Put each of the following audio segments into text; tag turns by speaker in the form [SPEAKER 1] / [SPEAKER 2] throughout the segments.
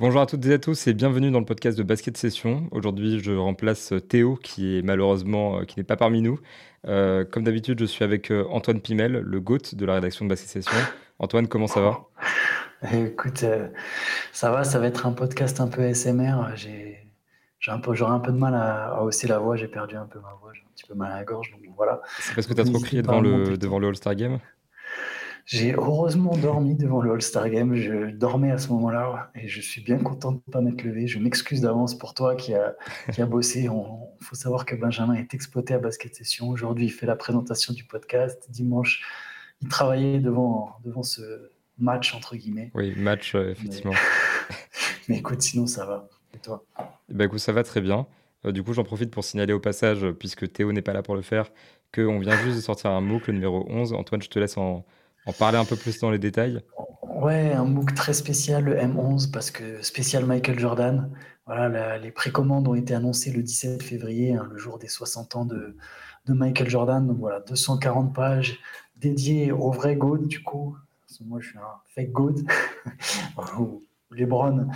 [SPEAKER 1] Bonjour à toutes et à tous et bienvenue dans le podcast de Basket Session. Aujourd'hui, je remplace Théo qui est malheureusement euh, qui n'est pas parmi nous. Euh, comme d'habitude, je suis avec euh, Antoine Pimel, le GOAT de la rédaction de Basket Session. Antoine, comment ça va?
[SPEAKER 2] Écoute, euh, ça va, ça va être un podcast un peu SMR. J'ai, un peu, j'aurai un peu de mal à, à hausser la voix. J'ai perdu un peu ma voix, j'ai un petit peu mal à la gorge. Donc voilà.
[SPEAKER 1] C'est parce que tu as trop crié le devant le All-Star Game?
[SPEAKER 2] J'ai heureusement dormi devant le All-Star Game. Je dormais à ce moment-là et je suis bien content de ne pas m'être levé. Je m'excuse d'avance pour toi qui a, qui a bossé. Il faut savoir que Benjamin est exploité à Basket Session. Aujourd'hui, il fait la présentation du podcast. Dimanche, il travaillait devant, devant ce match, entre guillemets.
[SPEAKER 1] Oui, match, euh, effectivement.
[SPEAKER 2] Mais écoute, sinon, ça va. Et toi?
[SPEAKER 1] Eh ben, écoute, ça va très bien. Euh, du coup, j'en profite pour signaler au passage, euh, puisque Théo n'est pas là pour le faire, qu'on vient juste de sortir un MOOC, le numéro 11. Antoine, je te laisse en, en parler un peu plus dans les détails.
[SPEAKER 2] Ouais, un MOOC très spécial, le M11, parce que spécial Michael Jordan. Voilà, les précommandes ont été annoncées le 17 février, hein, le jour des 60 ans de, de Michael Jordan. Donc voilà, 240 pages dédiées au vrai GOAT, du coup. Parce que moi, je suis un fake GOAT. LeBron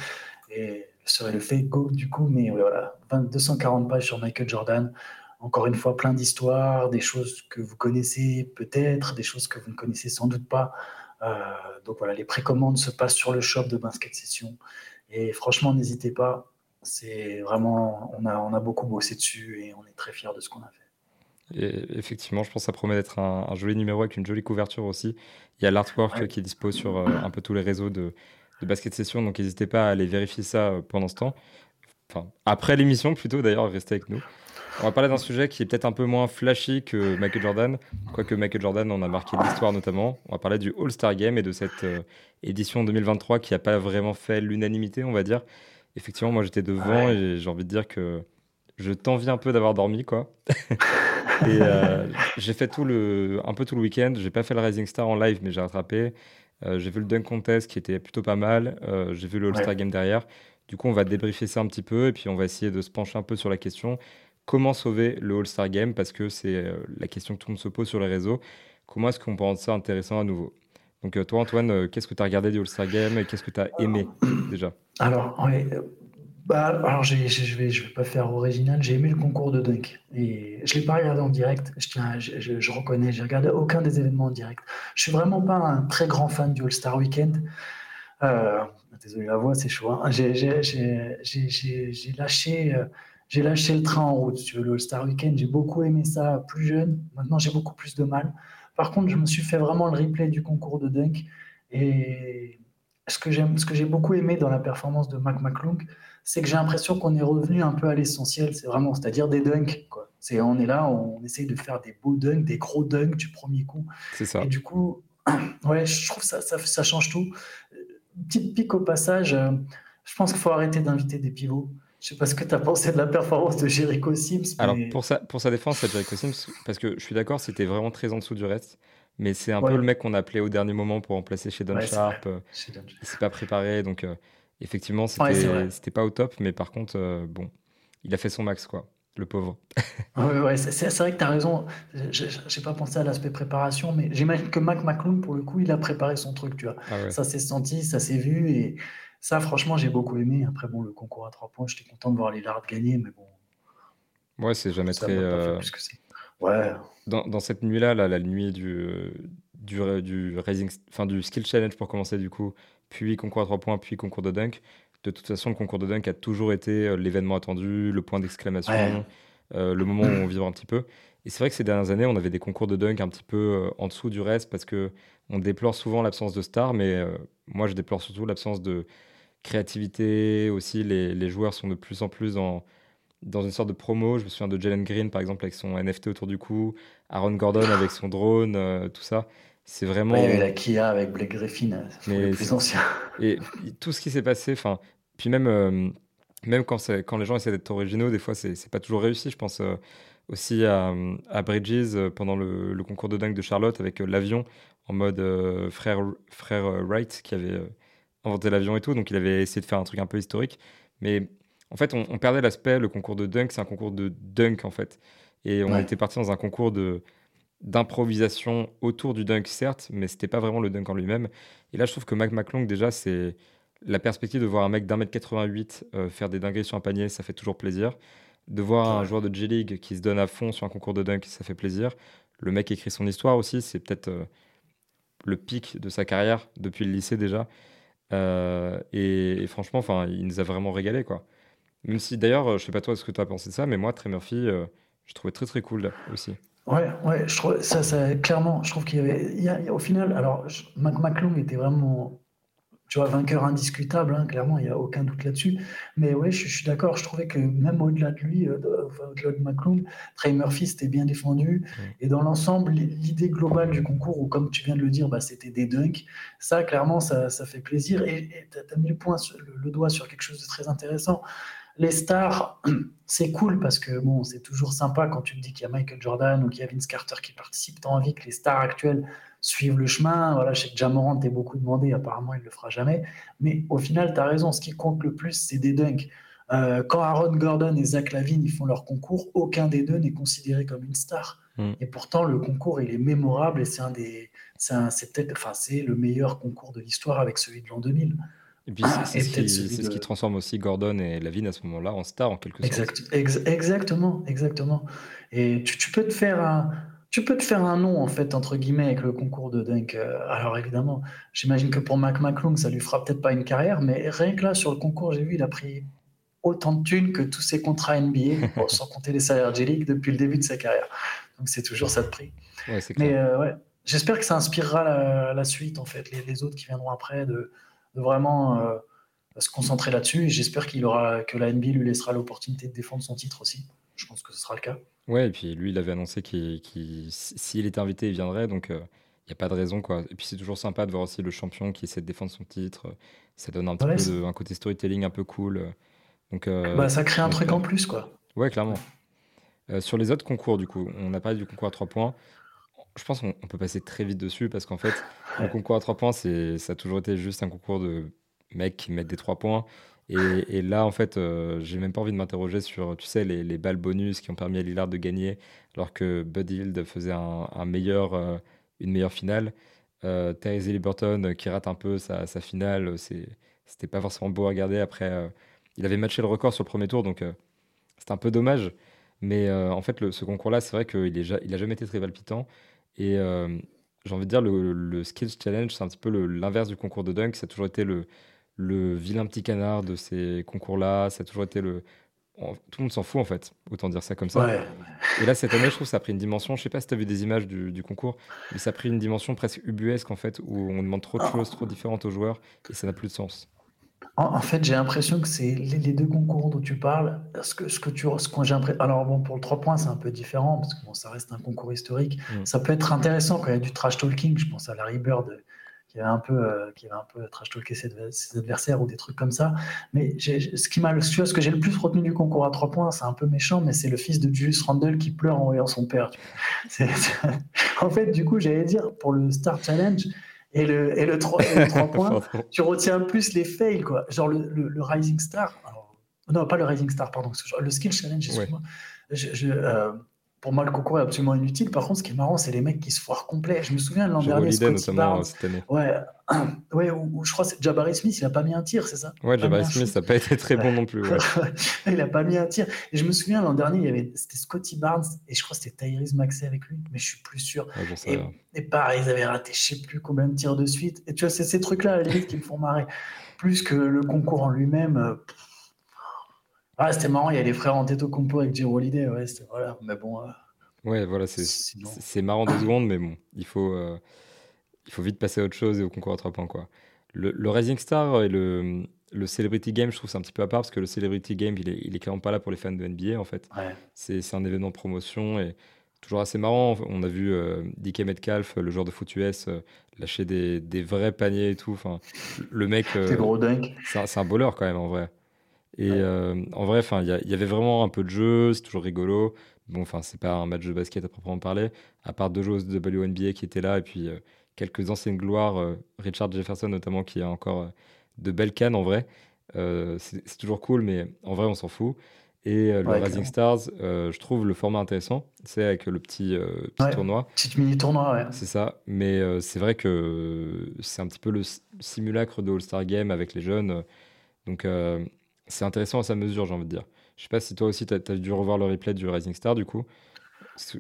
[SPEAKER 2] et serait le fake GOAT, du coup. Mais voilà, 20 240 pages sur Michael Jordan. Encore une fois, plein d'histoires, des choses que vous connaissez peut-être, des choses que vous ne connaissez sans doute pas. Euh, donc voilà, les précommandes se passent sur le shop de Basket Session. Et franchement, n'hésitez pas. C'est vraiment, on a, on a beaucoup bossé dessus et on est très fiers de ce qu'on a fait.
[SPEAKER 1] Et effectivement, je pense que ça promet d'être un, un joli numéro avec une jolie couverture aussi. Il y a l'artwork
[SPEAKER 2] Ouais.
[SPEAKER 1] qui est dispo sur euh, un peu tous les réseaux de, de Basket Session, donc n'hésitez pas à aller vérifier ça euh, pendant ce temps. Enfin, après l'émission plutôt d'ailleurs, restez avec nous. On va parler d'un sujet qui est peut-être un peu moins flashy que Michael Jordan, quoique Michael Jordan en a marqué l'histoire notamment. On va parler du All-Star Game et de cette euh, édition 2023 qui n'a pas vraiment fait l'unanimité, on va dire. Effectivement, moi j'étais devant
[SPEAKER 2] Ouais.
[SPEAKER 1] et j'ai envie de dire que je t'envie un peu d'avoir dormi, quoi. Et euh, j'ai fait tout le, un peu tout le week-end. J'ai pas fait le Rising Star en live, mais j'ai rattrapé. Euh, j'ai vu le Dunk Contest qui était plutôt pas mal. J'ai vu le All-Star
[SPEAKER 2] Ouais.
[SPEAKER 1] Game derrière. Du coup, on va débriefer ça un petit peu et puis on va essayer de se pencher un peu sur la question comment sauver le All-Star Game parce que c'est euh, la question que tout le monde se pose sur les réseaux. Comment est-ce qu'on peut rendre ça intéressant à nouveau? Donc, euh, toi, Antoine, euh, qu'est-ce que tu as regardé du All-Star Game et qu'est-ce que tu as aimé déjà?
[SPEAKER 2] Alors, ouais, bah, alors je vais, je vais pas faire original. J'ai aimé le concours de dunk et je l'ai pas regardé en direct. Je tiens, je, je- je reconnais, j'ai regardé aucun des événements en direct. Je suis vraiment pas un très grand fan du All-Star Weekend. Euh, désolé la voix, c'est chaud. hein. J'ai lâché, euh, j'ai lâché le train en route. Si tu veux, le All-Star Weekend, j'ai beaucoup aimé ça plus jeune. Maintenant, j'ai beaucoup plus de mal. Par contre, je me suis fait vraiment le replay du concours de dunk et ce que j'ai beaucoup aimé dans la performance de Mac McClung, c'est que j'ai l'impression qu'on est revenu un peu à l'essentiel, c'est vraiment, c'est-à-dire des dunks, quoi. On est là, on essaye de faire des beaux dunks, des gros dunks du premier coup.
[SPEAKER 1] C'est ça.
[SPEAKER 2] Et du coup, ouais, je trouve ça, ça, ça change tout. Petite pique au passage, euh, je pense qu'il faut arrêter d'inviter des pivots. Je sais pas ce que tu as pensé de la performance de Jericho Sims,
[SPEAKER 1] Alors, pour sa, pour sa défense, c'est Jericho Sims, parce que je suis d'accord, c'était vraiment très en dessous du reste. Mais c'est un
[SPEAKER 2] Ouais.
[SPEAKER 1] peu le mec qu'on a appelé au dernier moment pour remplacer chez Don
[SPEAKER 2] Ouais,
[SPEAKER 1] Sharp. euh,
[SPEAKER 2] dommage.
[SPEAKER 1] Il s'est pas préparé, donc euh, effectivement, c'était
[SPEAKER 2] Ouais,
[SPEAKER 1] pas au top. Mais par contre, euh, bon, il a fait son max, quoi, le pauvre.
[SPEAKER 2] Ouais, c'est vrai que tu as raison. Je n'ai pas pensé à l'aspect préparation, mais j'imagine que Mac McClung, pour le coup, il a préparé son truc, tu vois.
[SPEAKER 1] Ah.
[SPEAKER 2] Ça s'est senti, ça s'est vu, et ça, franchement, j'ai beaucoup aimé. Après, bon, le concours à trois points, j'étais content de voir les Lards gagner, mais bon,
[SPEAKER 1] Ouais, c'est jamais
[SPEAKER 2] ça
[SPEAKER 1] très. euh.
[SPEAKER 2] Ouais,
[SPEAKER 1] Dans, dans cette nuit-là, là, la nuit du, du, du, Rising, enfin, du Skill Challenge pour commencer, du coup, puis concours à 3 points, puis concours de dunk. De toute façon, le concours de dunk a toujours été euh, l'événement attendu, le point d'exclamation,
[SPEAKER 2] Ouais.
[SPEAKER 1] euh, le moment où on vibre un petit peu. Et c'est vrai que ces dernières années, on avait des concours de dunk un petit peu en dessous du reste parce que on déplore souvent l'absence de stars, mais euh, moi, je déplore surtout l'absence de créativité. Aussi, les, les joueurs sont de plus en plus dans, dans une sorte de promo. Je me souviens de Jalen Green, par exemple, avec son NFT autour du cou, Aaron Gordon avec son drone, euh, tout ça. C'est vraiment.
[SPEAKER 2] Ouais, il y avait la Kia avec Blake Griffin,
[SPEAKER 1] Mais c'est-
[SPEAKER 2] plus anciens.
[SPEAKER 1] Et tout ce qui s'est passé, enfin, puis même, euh, même quand, quand les gens essaient d'être originaux, des fois, c'est c'est pas toujours réussi. Je pense euh, aussi à, à Bridges pendant le, concours de dunk de Charlotte avec l'avion en mode frère, frère Wright qui avait inventé l'avion et tout. Donc il avait essayé de faire un truc un peu historique. Mais en fait, on, perdait l'aspect, le concours de dunk, c'est un concours de dunk en fait. Et on était parti dans un concours de d'improvisation autour du dunk, certes, mais c'était pas vraiment le dunk en lui-même. Et là, je trouve que Mac McClung, déjà, c'est la perspective de voir un mec d'un mètre 88 euh, faire des dingueries sur un panier, ça fait toujours plaisir. De voir un joueur de G-League qui se donne à fond sur un concours de dunk, ça fait plaisir. Le mec écrit son histoire aussi, c'est peut-être euh, le pic de sa carrière depuis le lycée déjà. Euh, et, franchement, enfin, il nous a vraiment régalé, quoi. Même si d'ailleurs, je sais pas toi ce que tu as pensé de ça, mais moi, Trey Murphy, je trouvais très très cool aussi.
[SPEAKER 2] Ouais, ouais, je trouve ça, ça clairement, je trouve qu'il y avait, au final, alors Mac était vraiment, tu vois, vainqueur indiscutable, hein, clairement, il n'y a aucun doute là-dessus. Mais ouais, je, suis d'accord, je trouvais que même au-delà de lui, euh, au-delà de McClung, Trey Murphy c'était bien défendu. Et dans l'ensemble, l'idée globale du concours, où comme tu viens de le dire, bah, c'était des dunks, ça, clairement, ça, ça fait plaisir. Et tu as, mis le, point le doigt sur quelque chose de très intéressant les stars, c'est cool parce que bon, c'est toujours sympa quand tu me dis qu'il y a Michael Jordan ou qu'il y a Vince Carter qui participe. Tu as envie que les stars actuelles suivent le chemin. Voilà, je sais que Jamorant est beaucoup demandé, apparemment il ne le fera jamais. Mais au final, tu as raison, ce qui compte le plus, c'est des dunks. Euh, quand Aaron Gordon et Zach Lavine ils font leur concours, aucun des deux n'est considéré comme une star. Mm. Et pourtant, le concours, il est mémorable et c'est un des, c'est peut-être, enfin, c'est le meilleur concours de l'histoire avec celui de l'an 2000.
[SPEAKER 1] Et puis c'est ce, qui transforme aussi Gordon et Lavine à ce moment-là en star en quelque
[SPEAKER 2] sorte. exactement, exactement. Et tu, peux te faire un, tu peux te faire un nom en fait entre guillemets avec le concours de dunk. Euh, alors évidemment, j'imagine que pour Mac McClung, ça lui fera peut-être pas une carrière, mais rien que là sur le concours, j'ai vu, il a pris autant de thunes que tous ses contrats NBA, sans compter les salaires G-League depuis le début de sa carrière. Donc c'est toujours ça de prix. mais euh, ouais, j'espère que ça inspirera la, suite en fait, les, les, autres qui viendront après de de vraiment euh, se concentrer là-dessus. Et j'espère qu'il aura, que la NBA lui laissera l'opportunité de défendre son titre aussi. Je pense que ce sera le cas.
[SPEAKER 1] Ouais, et puis lui, il avait annoncé qu'il, s'il était invité, il viendrait. Donc, il euh, n'y a pas de raison. Quoi. Et puis, c'est toujours sympa de voir aussi le champion qui essaie de défendre son titre. Ça donne un petit peu un côté storytelling un peu cool. Donc,
[SPEAKER 2] euh, bah, ça crée un truc en plus, quoi.
[SPEAKER 1] Ouais, clairement. sur les autres concours, du coup, on a parlé du concours à 3 points je pense qu'on peut passer très vite dessus parce qu'en fait, le concours à 3 points, ça a toujours été juste un concours de mecs qui mettent des 3 points. Et, là, en fait, euh, j'ai même pas envie de m'interroger sur, tu sais, les, balles bonus qui ont permis à Lillard de gagner, alors que Bud Hield faisait un, meilleur, euh, une meilleure finale. Euh, Therese Liberton qui rate un peu sa, sa finale, c'était pas forcément beau à regarder. Après, euh, il avait matché le record sur le premier tour, donc c'était un peu dommage. Mais en fait, ce concours-là, c'est vrai qu'il n'a jamais été très palpitant. Et euh, j'ai envie de dire, le, le Skills Challenge, c'est un petit peu l'inverse du concours de dunk. Ça a toujours été le, le vilain petit canard de ces concours-là. Ça a toujours été le. Tout le monde s'en fout en fait, autant dire ça comme ça. Et là, cette année, je trouve que ça a pris une dimension. Je sais pas si tu as vu des images du, du, concours, mais ça a pris une dimension presque ubuesque en fait, où on demande trop de choses, trop différentes aux joueurs, et ça n'a plus de sens.
[SPEAKER 2] En, fait, j'ai l'impression que c'est les, deux concours dont tu parles. Ce que, ce que tu, ce alors bon, pour le 3 points, c'est un peu différent parce que bon, ça reste un concours historique. Mm. Ça peut être intéressant quand il y a du trash talking. Je pense à Larry Bird qui avait un peu, euh, qui avait un peu trash talké ses, adversaires ou des trucs comme ça. Mais ce qui m'a, ce que j'ai le plus retenu du concours à 3 points, c'est un peu méchant, mais c'est le fils de Julius Randle qui pleure en voyant son père. en fait, du coup, j'allais dire pour le Star Challenge et le, et le 3, points, tu retiens plus les fails, quoi. Genre le, le, Rising Star. non, pas le Rising Star, pardon. Le Skill Challenge, excuse-moi. Je, euh, pour moi, le concours est absolument inutile. Par contre, ce qui est marrant, c'est les mecs qui se foirent complet. Je me souviens l'an dernier, Scotty Barnes. Cette année. Ouais, ouais où, je crois que Jabari Smith, il n'a pas mis un tir, c'est ça?
[SPEAKER 1] Ouais, Jabari Smith, ça n'a pas été très bon non plus.
[SPEAKER 2] il n'a pas mis un tir. Et je me souviens l'an dernier, il y avait c'était Scotty Barnes et je crois que c'était Tyrese Maxey avec lui, mais je suis plus sûr. et, pareil, ils avaient raté je sais plus combien de tirs de suite. Et tu vois, c'est ces trucs-là à la limite qui me font marrer. Plus que le concours en lui-même. Euh, ah, c'était marrant, il y a les frères Antetokounmpo avec Jay Holiday, ouais, c'était voilà, mais bon. Euh,
[SPEAKER 1] Ouais, voilà, c'est marrant deux secondes, mais bon, il faut, euh, il faut vite passer à autre chose et au concours à trois points. Quoi. Le, le Rising Star et le, le Celebrity Game, je trouve c'est un petit peu à part parce que le Celebrity Game, il est, il est clairement pas là pour les fans de NBA en fait. C'est un événement de promotion et toujours assez marrant. On a vu euh, DK Metcalf, le joueur de foot US, euh, lâcher des, des, vrais paniers et tout. Enfin, le mec.
[SPEAKER 2] c'est gros dingue.
[SPEAKER 1] C'est un bowler quand même en vrai. Et en vrai, il y, y, avait vraiment un peu de jeu, c'est toujours rigolo. Bon, enfin, c'est pas un match de basket à proprement parler, à part deux joueurs de WNBA qui étaient là et puis quelques anciennes gloires, Richard Jefferson notamment, qui a encore de belles cannes en vrai. c'est toujours cool, mais en vrai, on s'en fout. Et le Rising Stars, je trouve le format intéressant. C'est avec le petit, petit tournoi.
[SPEAKER 2] Petit mini tournoi, ouais.
[SPEAKER 1] C'est ça. Mais c'est vrai que c'est un petit peu le simulacre de All-Star Game avec les jeunes. Donc c'est intéressant à sa mesure, j'ai envie de dire. Je sais pas si toi aussi, tu as, dû revoir le replay du Rising Star, du coup.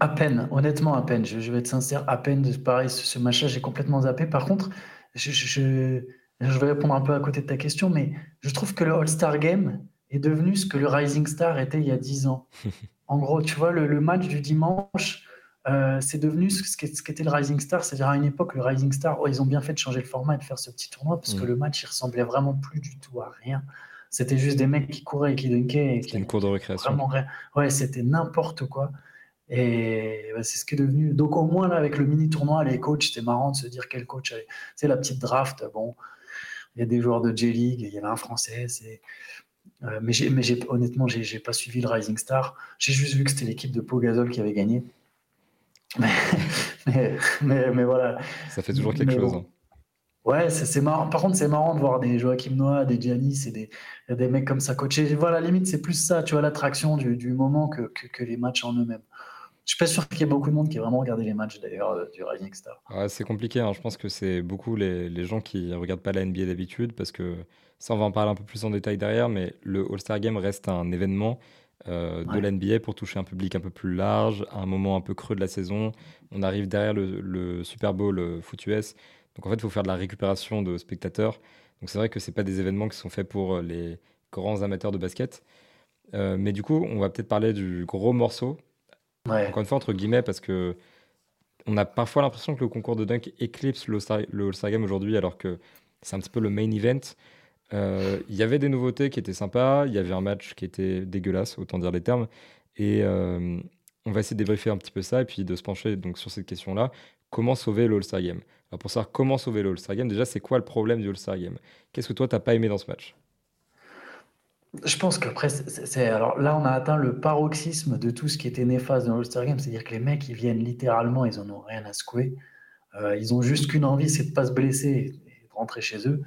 [SPEAKER 2] À peine, honnêtement, à peine. Je, vais être sincère, à peine. Pareil, ce, ce match-là, j'ai complètement zappé. Par contre, je, je, je, vais répondre un peu à côté de ta question, mais je trouve que le All-Star Game est devenu ce que le Rising Star était il y a 10 ans. en gros, tu vois, le, match du dimanche, euh, c'est devenu ce qu'était le Rising Star. C'est-à-dire à une époque, le Rising Star, oh, ils ont bien fait de changer le format et de faire ce petit tournoi parce que mm. le match, il ressemblait vraiment plus du tout à rien. C'était juste des mecs qui couraient et qui dunkaient.
[SPEAKER 1] C'était une cour de récréation.
[SPEAKER 2] Ouais, c'était n'importe quoi. Et c'est ce qui est devenu. Donc, au moins, là, avec le mini tournoi, les coachs, c'était marrant de se dire quel coach. C'est la petite draft. Bon, il y a des joueurs de J-League, il y avait un français. C'est. Euh, mais, mais honnêtement, j'ai, j'ai pas suivi le Rising Star. J'ai juste vu que c'était l'équipe de Pau Gasol qui avait gagné. Mais, mais, mais, voilà.
[SPEAKER 1] Ça fait toujours quelque chose. Hein.
[SPEAKER 2] Ouais, c'est marrant. Par contre, c'est marrant de voir des Joachim Noah, des Giannis et des, des mecs comme ça coachés. Voilà, limite, c'est plus ça, tu vois, l'attraction du, du, moment que, que, les matchs en eux-mêmes. Je suis pas sûr qu'il y ait beaucoup de monde qui ait vraiment regardé les matchs d'ailleurs euh, du Rising Star.
[SPEAKER 1] Ouais, c'est compliqué. Hein. Je pense que c'est beaucoup les, les, gens qui regardent pas la NBA d'habitude parce que ça, on va en parler un peu plus en détail derrière, mais le All-Star Game reste un événement euh, de la NBA pour toucher un public un peu plus large, à un moment un peu creux de la saison. On arrive derrière le, le Super Bowl euh, foot US donc en fait, il faut faire de la récupération de spectateurs. Donc c'est vrai que ce pas des événements qui sont faits pour euh, les grands amateurs de basket. Euh, mais du coup, on va peut-être parler du gros morceau. Encore une fois, entre guillemets, parce que on a parfois l'impression que le concours de dunk éclipse le All-Star Game aujourd'hui, alors que c'est un petit peu le main event. Euh, il y avait des nouveautés qui étaient sympas, il y avait un match qui était dégueulasse, autant dire les termes. Et on va essayer de débriefer un petit peu ça et puis de se pencher donc, sur cette question-là. Comment sauver le All-Star Game? Pour savoir comment sauver le All-Star Game, déjà, c'est quoi le problème du All-Star Game? Qu'est-ce que toi, tu n'as pas aimé dans ce match?
[SPEAKER 2] Je pense qu'après, c'est, alors là, on a atteint le paroxysme de tout ce qui était néfaste dans l'All-Star Game. C'est-à-dire que les mecs, ils viennent littéralement, ils n'en ont rien à secouer. Euh, ils ont juste qu'une envie, c'est de ne pas se blesser et de rentrer chez eux.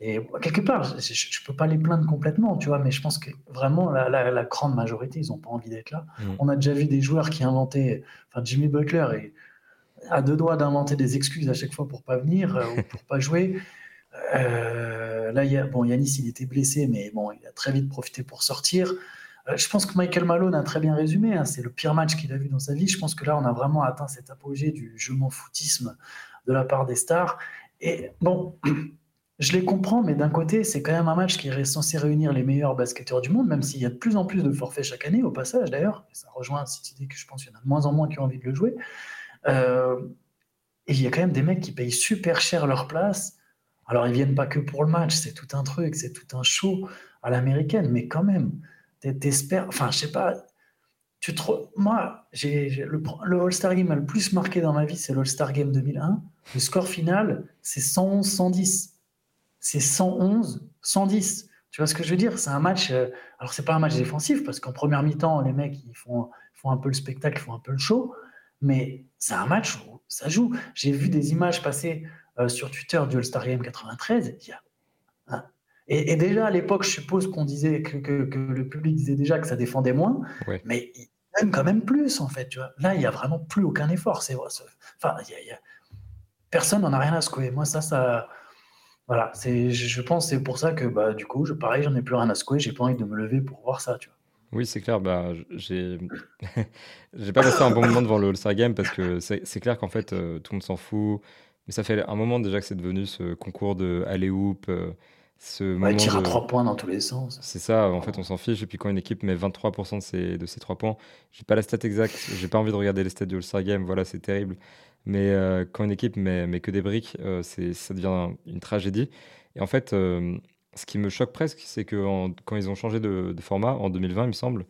[SPEAKER 2] Et quelque part, je ne peux pas les plaindre complètement, tu vois, mais je pense que vraiment, la, grande majorité, ils n'ont pas envie d'être là. Mmh. On a déjà vu des joueurs qui inventaient, enfin, Jimmy Butler et à deux doigts d'inventer des excuses à chaque fois pour pas venir euh, ou pour pas jouer. Euh, là, bon, Yanis, il était blessé, mais bon, il a très vite profité pour sortir. Euh, je pense que Michael Malone a très bien résumé. Hein, c'est le pire match qu'il a vu dans sa vie. Je pense que là, on a vraiment atteint cet apogée du je m'en foutisme de la part des stars. Et bon, je les comprends, mais d'un côté, c'est quand même un match qui est censé réunir les meilleurs basketteurs du monde, même s'il y a de plus en plus de forfaits chaque année, au passage d'ailleurs. Ça rejoint cette idée que je pense qu'il y en a de moins en moins qui ont envie de le jouer. Euh, et il y a quand même des mecs qui payent super cher leur place. Alors, ils viennent pas que pour le match, c'est tout un truc, c'est tout un show à l'américaine, mais quand même, t'espères. Enfin, je sais pas. Tu Moi, j'ai, le, le All-Star Game le plus marqué dans ma vie, c'est l'All-Star Game 2001. Le score final, c'est 111-110. C'est 111-110. Tu vois ce que je veux dire? C'est un match. Euh, alors, c'est pas un match défensif, parce qu'en première mi-temps, les mecs, ils font, font un peu le spectacle, ils font un peu le show mais c'est un match où ça joue. J'ai vu des images passer euh, sur Twitter du All-Star Game 93. Hein. et, déjà à l'époque, je suppose qu'on disait que, le public disait déjà que ça défendait moins, mais il aime quand même plus en fait. Tu vois. Là, il n'y a vraiment plus aucun effort. C'est, enfin, personne n'en a rien à secouer. Moi, ça, ça. Voilà, c'est, je pense c'est pour ça que bah, du coup, je, pareil, j'en ai plus rien à secouer. J'ai pas envie de me lever pour voir ça. Tu vois.
[SPEAKER 1] Oui, c'est clair. Bah, j'ai j'ai pas passé un bon moment devant le All-Star Game parce que c'est clair qu'en fait, euh, tout le monde s'en fout. Mais ça fait un moment déjà que c'est devenu ce concours de aller-hoop, euh, ce
[SPEAKER 2] moment tire à trois points dans tous les sens.
[SPEAKER 1] C'est ça, en fait, on s'en fiche. Et puis quand une équipe met 23% de ses, de ses 3 points, j'ai pas la stat exacte, j'ai pas envie de regarder les stats du All-Star Game, voilà, c'est terrible. Mais euh, quand une équipe met, met que des briques, c'est ça devient une tragédie. Et en fait, ce qui me choque presque, c'est que quand ils ont changé de, format en 2020, il me semble,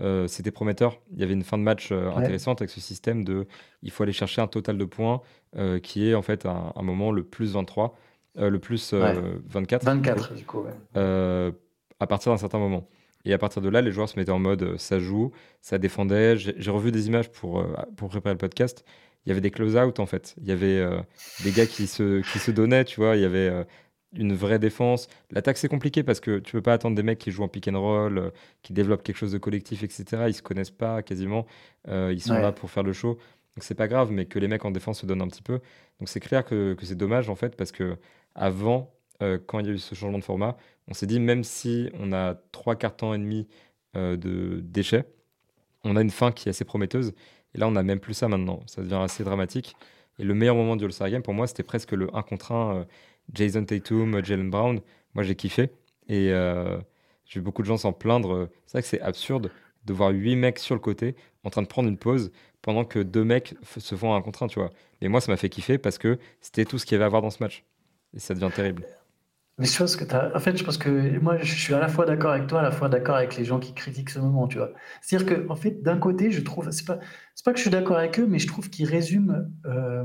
[SPEAKER 1] euh, c'était prometteur. Il y avait une fin de match euh, intéressante avec ce système de il faut aller chercher un total de points euh, qui est en fait un, un moment le plus 23, le plus 24.
[SPEAKER 2] 24 du coup,
[SPEAKER 1] à partir d'un certain moment. Et à partir de là, les joueurs se mettaient en mode ça joue, ça défendait. J'ai revu des images pour, pour préparer le podcast. Il y avait des close-out en fait. Il y avait des gars qui se, qui se donnaient, tu vois. Il y avait une vraie défense. L'attaque, c'est compliqué parce que tu peux pas attendre des mecs qui jouent en pick and roll, euh, qui développent quelque chose de collectif, etc. Ils se connaissent pas quasiment. Euh, ils sont là pour faire le show. Donc c'est pas grave, mais que les mecs en défense se donnent un petit peu. Donc c'est clair que, que c'est dommage en fait parce que avant, euh, quand il y a eu ce changement de format, on s'est dit même si on a trois quarts temps et demi de déchets, on a une fin qui est assez prometteuse. Et là, on a même plus ça maintenant. Ça devient assez dramatique. Et le meilleur moment du All-Star Game, pour moi, c'était presque le 1 contre 1 Jason Tatum, Jalen Brown. Moi, j'ai kiffé. Et euh, j'ai vu beaucoup de gens s'en plaindre. C'est vrai que c'est absurde de voir huit mecs sur le côté en train de prendre une pause pendant que deux mecs se font un contre un, tu vois. Et moi, ça m'a fait kiffer parce que c'était tout ce qu'il y avait à voir dans ce match. Et ça devient terrible.
[SPEAKER 2] Mais je pense que as... En fait, je pense que moi, je suis à la fois d'accord avec toi, à la fois d'accord avec les gens qui critiquent ce moment, tu vois. C'est-à-dire que, en fait, d'un côté, je trouve, c'est pas, pas que je suis d'accord avec eux, mais je trouve qu'ils résument euh,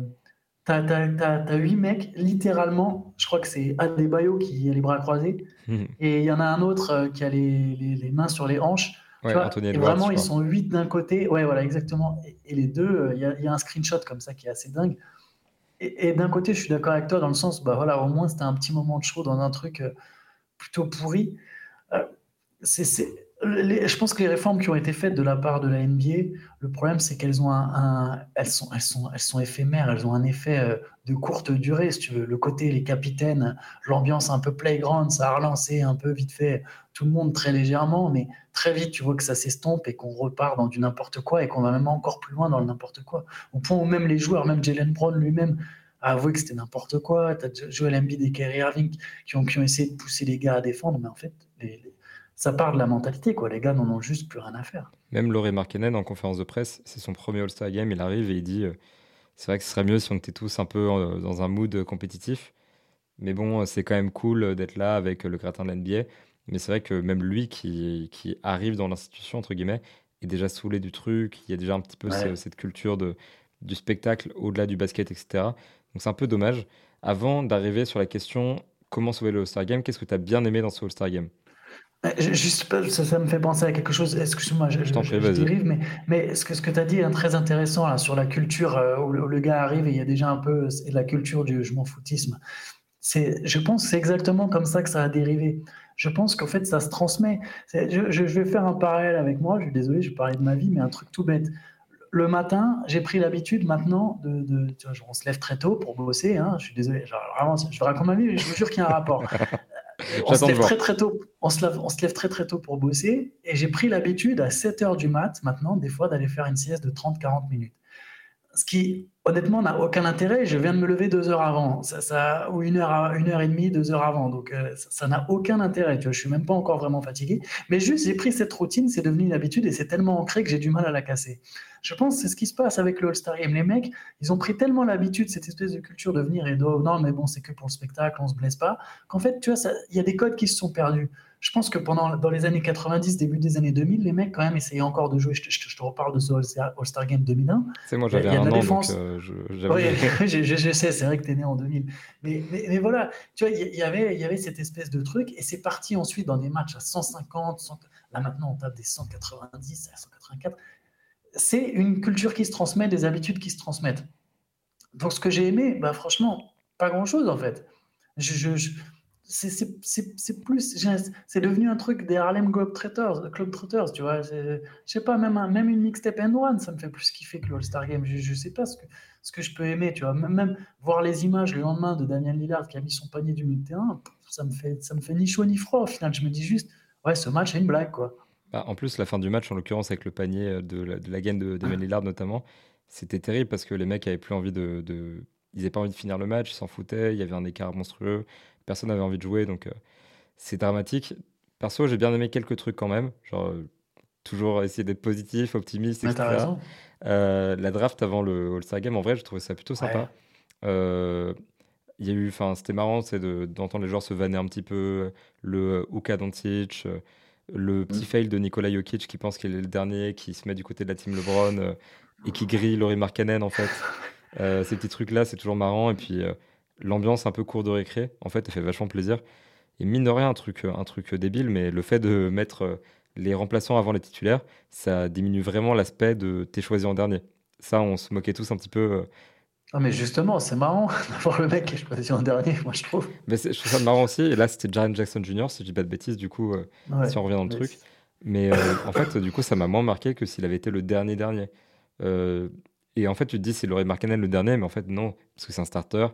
[SPEAKER 2] T'as as, huit mecs, littéralement, je crois que c'est Adebayo qui a les bras croisés, mhm. et il y en a un autre euh, qui a les, les, mains sur les hanches.
[SPEAKER 1] Ouais, et
[SPEAKER 2] vraiment, ils sont huit d'un côté. Ouais, voilà, exactement. Et, les deux, euh, il y, y, a un screenshot comme ça qui est assez dingue. Et, d'un côté, je suis d'accord avec toi dans le sens, bah voilà, au moins c'était un petit moment de show dans un truc euh, plutôt pourri. c'est je pense que les réformes qui ont été faites de la part de la NBA, le problème c'est qu'elles ont un, sont, éphémères, elles ont un effet euh, de courte durée, si tu veux. Le côté les capitaines, l'ambiance un peu playground, ça a relancé un peu vite fait tout le monde très légèrement, mais très vite tu vois que ça s'estompe et qu'on repart dans du n'importe quoi et qu'on va même encore plus loin dans le n'importe quoi. Au point où même les joueurs, même Jalen Brown lui-même a avoué que c'était n'importe quoi. Tu as Joel Embiid et Kyrie Irving qui ont, qui ont essayé de pousser les gars à défendre, mais en fait les ça part de la mentalité, quoi. Les gars n'en ont juste plus rien à faire.
[SPEAKER 1] Même Laurie Markkinen, en conférence de presse, c'est son premier All-Star Game, il arrive et il dit euh, C'est vrai que ce serait mieux si on était tous un peu euh, dans un mood compétitif. Mais bon, c'est quand même cool d'être là avec le gratin de l'NBA. Mais c'est vrai que même lui qui, qui arrive dans l'institution, entre guillemets, est déjà saoulé du truc. Il y a déjà un petit peu cette culture de, du spectacle au-delà du basket, etc. Donc c'est un peu dommage. Avant d'arriver sur la question comment sauver le All-Star Game, qu'est-ce que tu as bien aimé dans ce All-Star Game?
[SPEAKER 2] Juste, ça, ça, me fait penser à quelque chose. Excuse-moi, je, je, dérive, mais, mais ce que, ce que tu as dit est très intéressant là, sur la culture euh, où, le, gars arrive et il y a déjà un peu la culture du je m'en foutisme. Je pense que c'est exactement comme ça que ça a dérivé. Je pense qu'en fait, ça se transmet. Je, je, vais faire un parallèle avec moi. Je suis désolé, je vais parler de ma vie, mais un truc tout bête. Le matin, j'ai pris l'habitude maintenant de. de tu vois, on se lève très tôt pour bosser. Hein, je suis désolé. Genre, vraiment, je raconte ma vie, mais je vous jure qu'il y a un rapport. on se lève très très tôt. On se, lève, on se lève très très tôt pour bosser. Et j'ai pris l'habitude à 7 heures du mat, maintenant, des fois, d'aller faire une sieste de 30-40 minutes. Ce qui, honnêtement, n'a aucun intérêt. Je viens de me lever deux heures avant, ça, ou une heure, une heure et demie, deux heures avant. Donc, euh, ça n'a aucun intérêt. Tu vois, je suis même pas encore vraiment fatigué. Mais juste, j'ai pris cette routine, c'est devenu une habitude et c'est tellement ancré que j'ai du mal à la casser. Je pense que c'est ce qui se passe avec le All-Star Game. Les mecs, ils ont pris tellement l'habitude, cette espèce de culture de venir et de non, mais bon, c'est que pour le spectacle, on se blesse pas, qu'en fait, tu vois, il y a des codes qui se sont perdus. Je pense que pendant, dans les années 90, début des années 2000, les mecs, quand même, essayaient encore de jouer. Je te, reparle de ce All-Star Game 2001.
[SPEAKER 1] C'est moi, j'avais un an, défense. euh,
[SPEAKER 2] oui, je, sais, c'est vrai que tu es né en 2000. Mais, mais, voilà, tu vois, il y, avait, y avait cette espèce de truc, et c'est parti ensuite dans des matchs à 150, là maintenant on tape des 190, 184 c'est une culture qui se transmet, des habitudes qui se transmettent. Donc, ce que j'ai aimé, bah, franchement, pas grand-chose en fait. Je, je, c'est plus, c'est devenu un truc des Harlem Globetrotters, Globetrotters tu vois. Je sais pas, même, même une mixtape and one, ça me fait plus kiffer que le All-Star Game. Je, je sais pas ce que, ce que je peux aimer, tu vois. Même, voir les images le lendemain de Daniel Lillard qui a mis son panier du milieu terrain, ça me fait, ça me fait ni chaud ni froid au final. Je me dis juste, ouais, ce match est une blague, quoi.
[SPEAKER 1] Bah, en plus, la fin du match, en l'occurrence avec le panier euh, de la, de la gaine de, ah. Lillard notamment, c'était terrible parce que les mecs avaient plus envie de, ils n'avaient pas envie de finir le match, ils s'en foutaient, il y avait un écart monstrueux, personne n'avait envie de jouer, donc euh, c'est dramatique. Perso, j'ai bien aimé quelques trucs quand même, genre euh, toujours essayer d'être positif, optimiste, etc. la draft avant le All-Star Game, en vrai, je trouvais ça plutôt sympa. il y a eu, enfin, c'était marrant, c'est d'entendre les joueurs se vanner un petit peu, le Uka Doncic, le petit fail de Nikola Jokic qui pense qu'il est le dernier, qui se met du côté de la team LeBron euh, et qui grille Laurie Markkanen en fait. Euh, ces petits trucs-là, c'est toujours marrant. Et puis euh, l'ambiance un peu court de récré, en fait, elle fait vachement plaisir. Et mine de rien, un truc, un truc débile, mais le fait de mettre les remplaçants avant les titulaires, ça diminue vraiment l'aspect de t'es choisi en dernier. Ça, on se moquait tous un petit peu. Euh.
[SPEAKER 2] Ah, mais justement, c'est marrant d'avoir le mec qui est choisi en dernier, moi je trouve.
[SPEAKER 1] Mais je trouve ça marrant aussi. Et là, c'était Jaren Jackson Jr., si je dis pas de bêtises, du coup, euh, si on revient dans le truc. Mais euh, en fait, du coup, ça m'a moins marqué que s'il avait été le dernier dernier. Et en fait, tu te dis, s'il aurait marqué le dernier, mais en fait, non, parce que c'est un starter.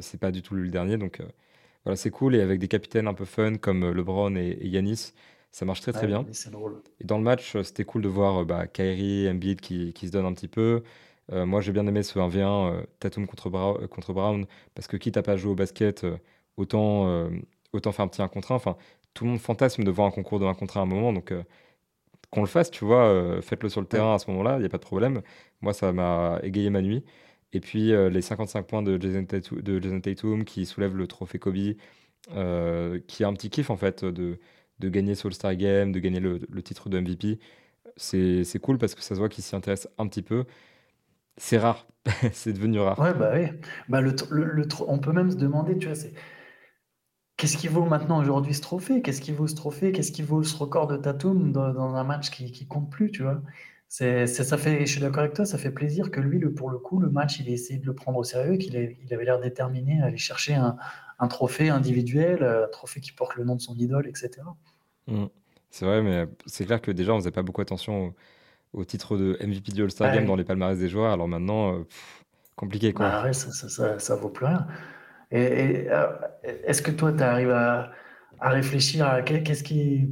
[SPEAKER 1] c'est pas du tout le dernier. Donc voilà, c'est cool. Et avec des capitaines un peu fun comme LeBron et, et Yanis, ça marche très très bien. Et dans le match, euh, c'était cool de voir euh, bah, Kyrie, Embiid qui, qui, se donnent un petit peu. Euh, moi, j'ai bien aimé ce 1v1 Tatum contre, contre, Brown parce que quitte à pas jouer au basket, autant, autant faire un petit 1 contre 1. Enfin, tout le monde fantasme de voir un concours de 1 contre 1 à un moment. Donc, qu'on le fasse, tu vois, faites-le sur le terrain à ce moment-là, il n'y a pas de problème. Moi, ça m'a égayé ma nuit. Et puis, les 55 points de Jason, Tatum, de Jason Tatum qui soulève le trophée Kobe, qui a un petit kiff en fait de de gagner sur le Star Game, de gagner le, titre de MVP. C'est cool parce que ça se voit qu'il s'y intéresse un petit peu. C'est rare, c'est devenu rare.
[SPEAKER 2] Ouais, bah oui. Bah le, le, on peut même se demander, tu vois, c'est qu'est-ce qui vaut maintenant aujourd'hui ce trophée? Qu'est-ce qui vaut ce trophée? Qu'est-ce qui vaut ce record de Tatum dans, un match qui, qui compte plus, tu vois? C'est, ça fait, je suis d'accord avec toi, ça fait plaisir que lui, le, pour le coup, le match, il a essayé de le prendre au sérieux, qu'il il avait l'air déterminé à aller chercher un, un trophée individuel, un trophée qui porte le nom de son idole, etc.
[SPEAKER 1] Mmh. C'est vrai, mais c'est clair que déjà, on faisait pas beaucoup attention au, titre de MVP du All-Star Game dans les palmarès des joueurs. Alors maintenant, euh, compliqué quoi.
[SPEAKER 2] Bah ça, ça, vaut plus rien. Et, euh, est-ce que toi, tu arrives à, réfléchir à qu'est-ce qui.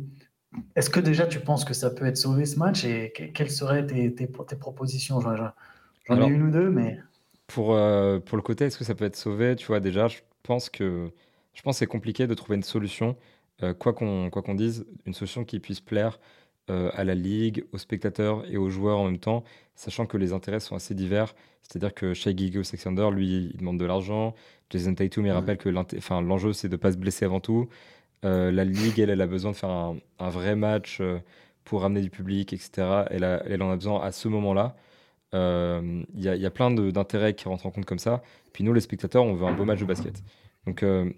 [SPEAKER 2] Est-ce que déjà tu penses que ça peut être sauvé ce match? Et quelles seraient tes, tes, propositions? J'en ai une ou deux, mais.
[SPEAKER 1] Pour, euh, pour le côté, est-ce que ça peut être sauvé? Tu vois, déjà, je pense que je pense c'est compliqué de trouver une solution, euh, quoi qu'on quoi qu'on dise, une solution qui puisse plaire euh, à la ligue, aux spectateurs et aux joueurs en même temps, sachant que les intérêts sont assez divers. C'est-à-dire que Shai Gilgeous-Alexander, lui, il demande de l'argent. Jason Tatum, il rappelle que l'enjeu, c'est de ne pas se blesser avant tout. Euh, la ligue, elle, elle a besoin de faire un, un vrai match pour ramener du public, etc. Elle, elle en a besoin à ce moment-là. Il y, y, a plein d'intérêts qui rentrent en compte comme ça. Puis nous, les spectateurs, on veut un beau match de basket. Donc, euh,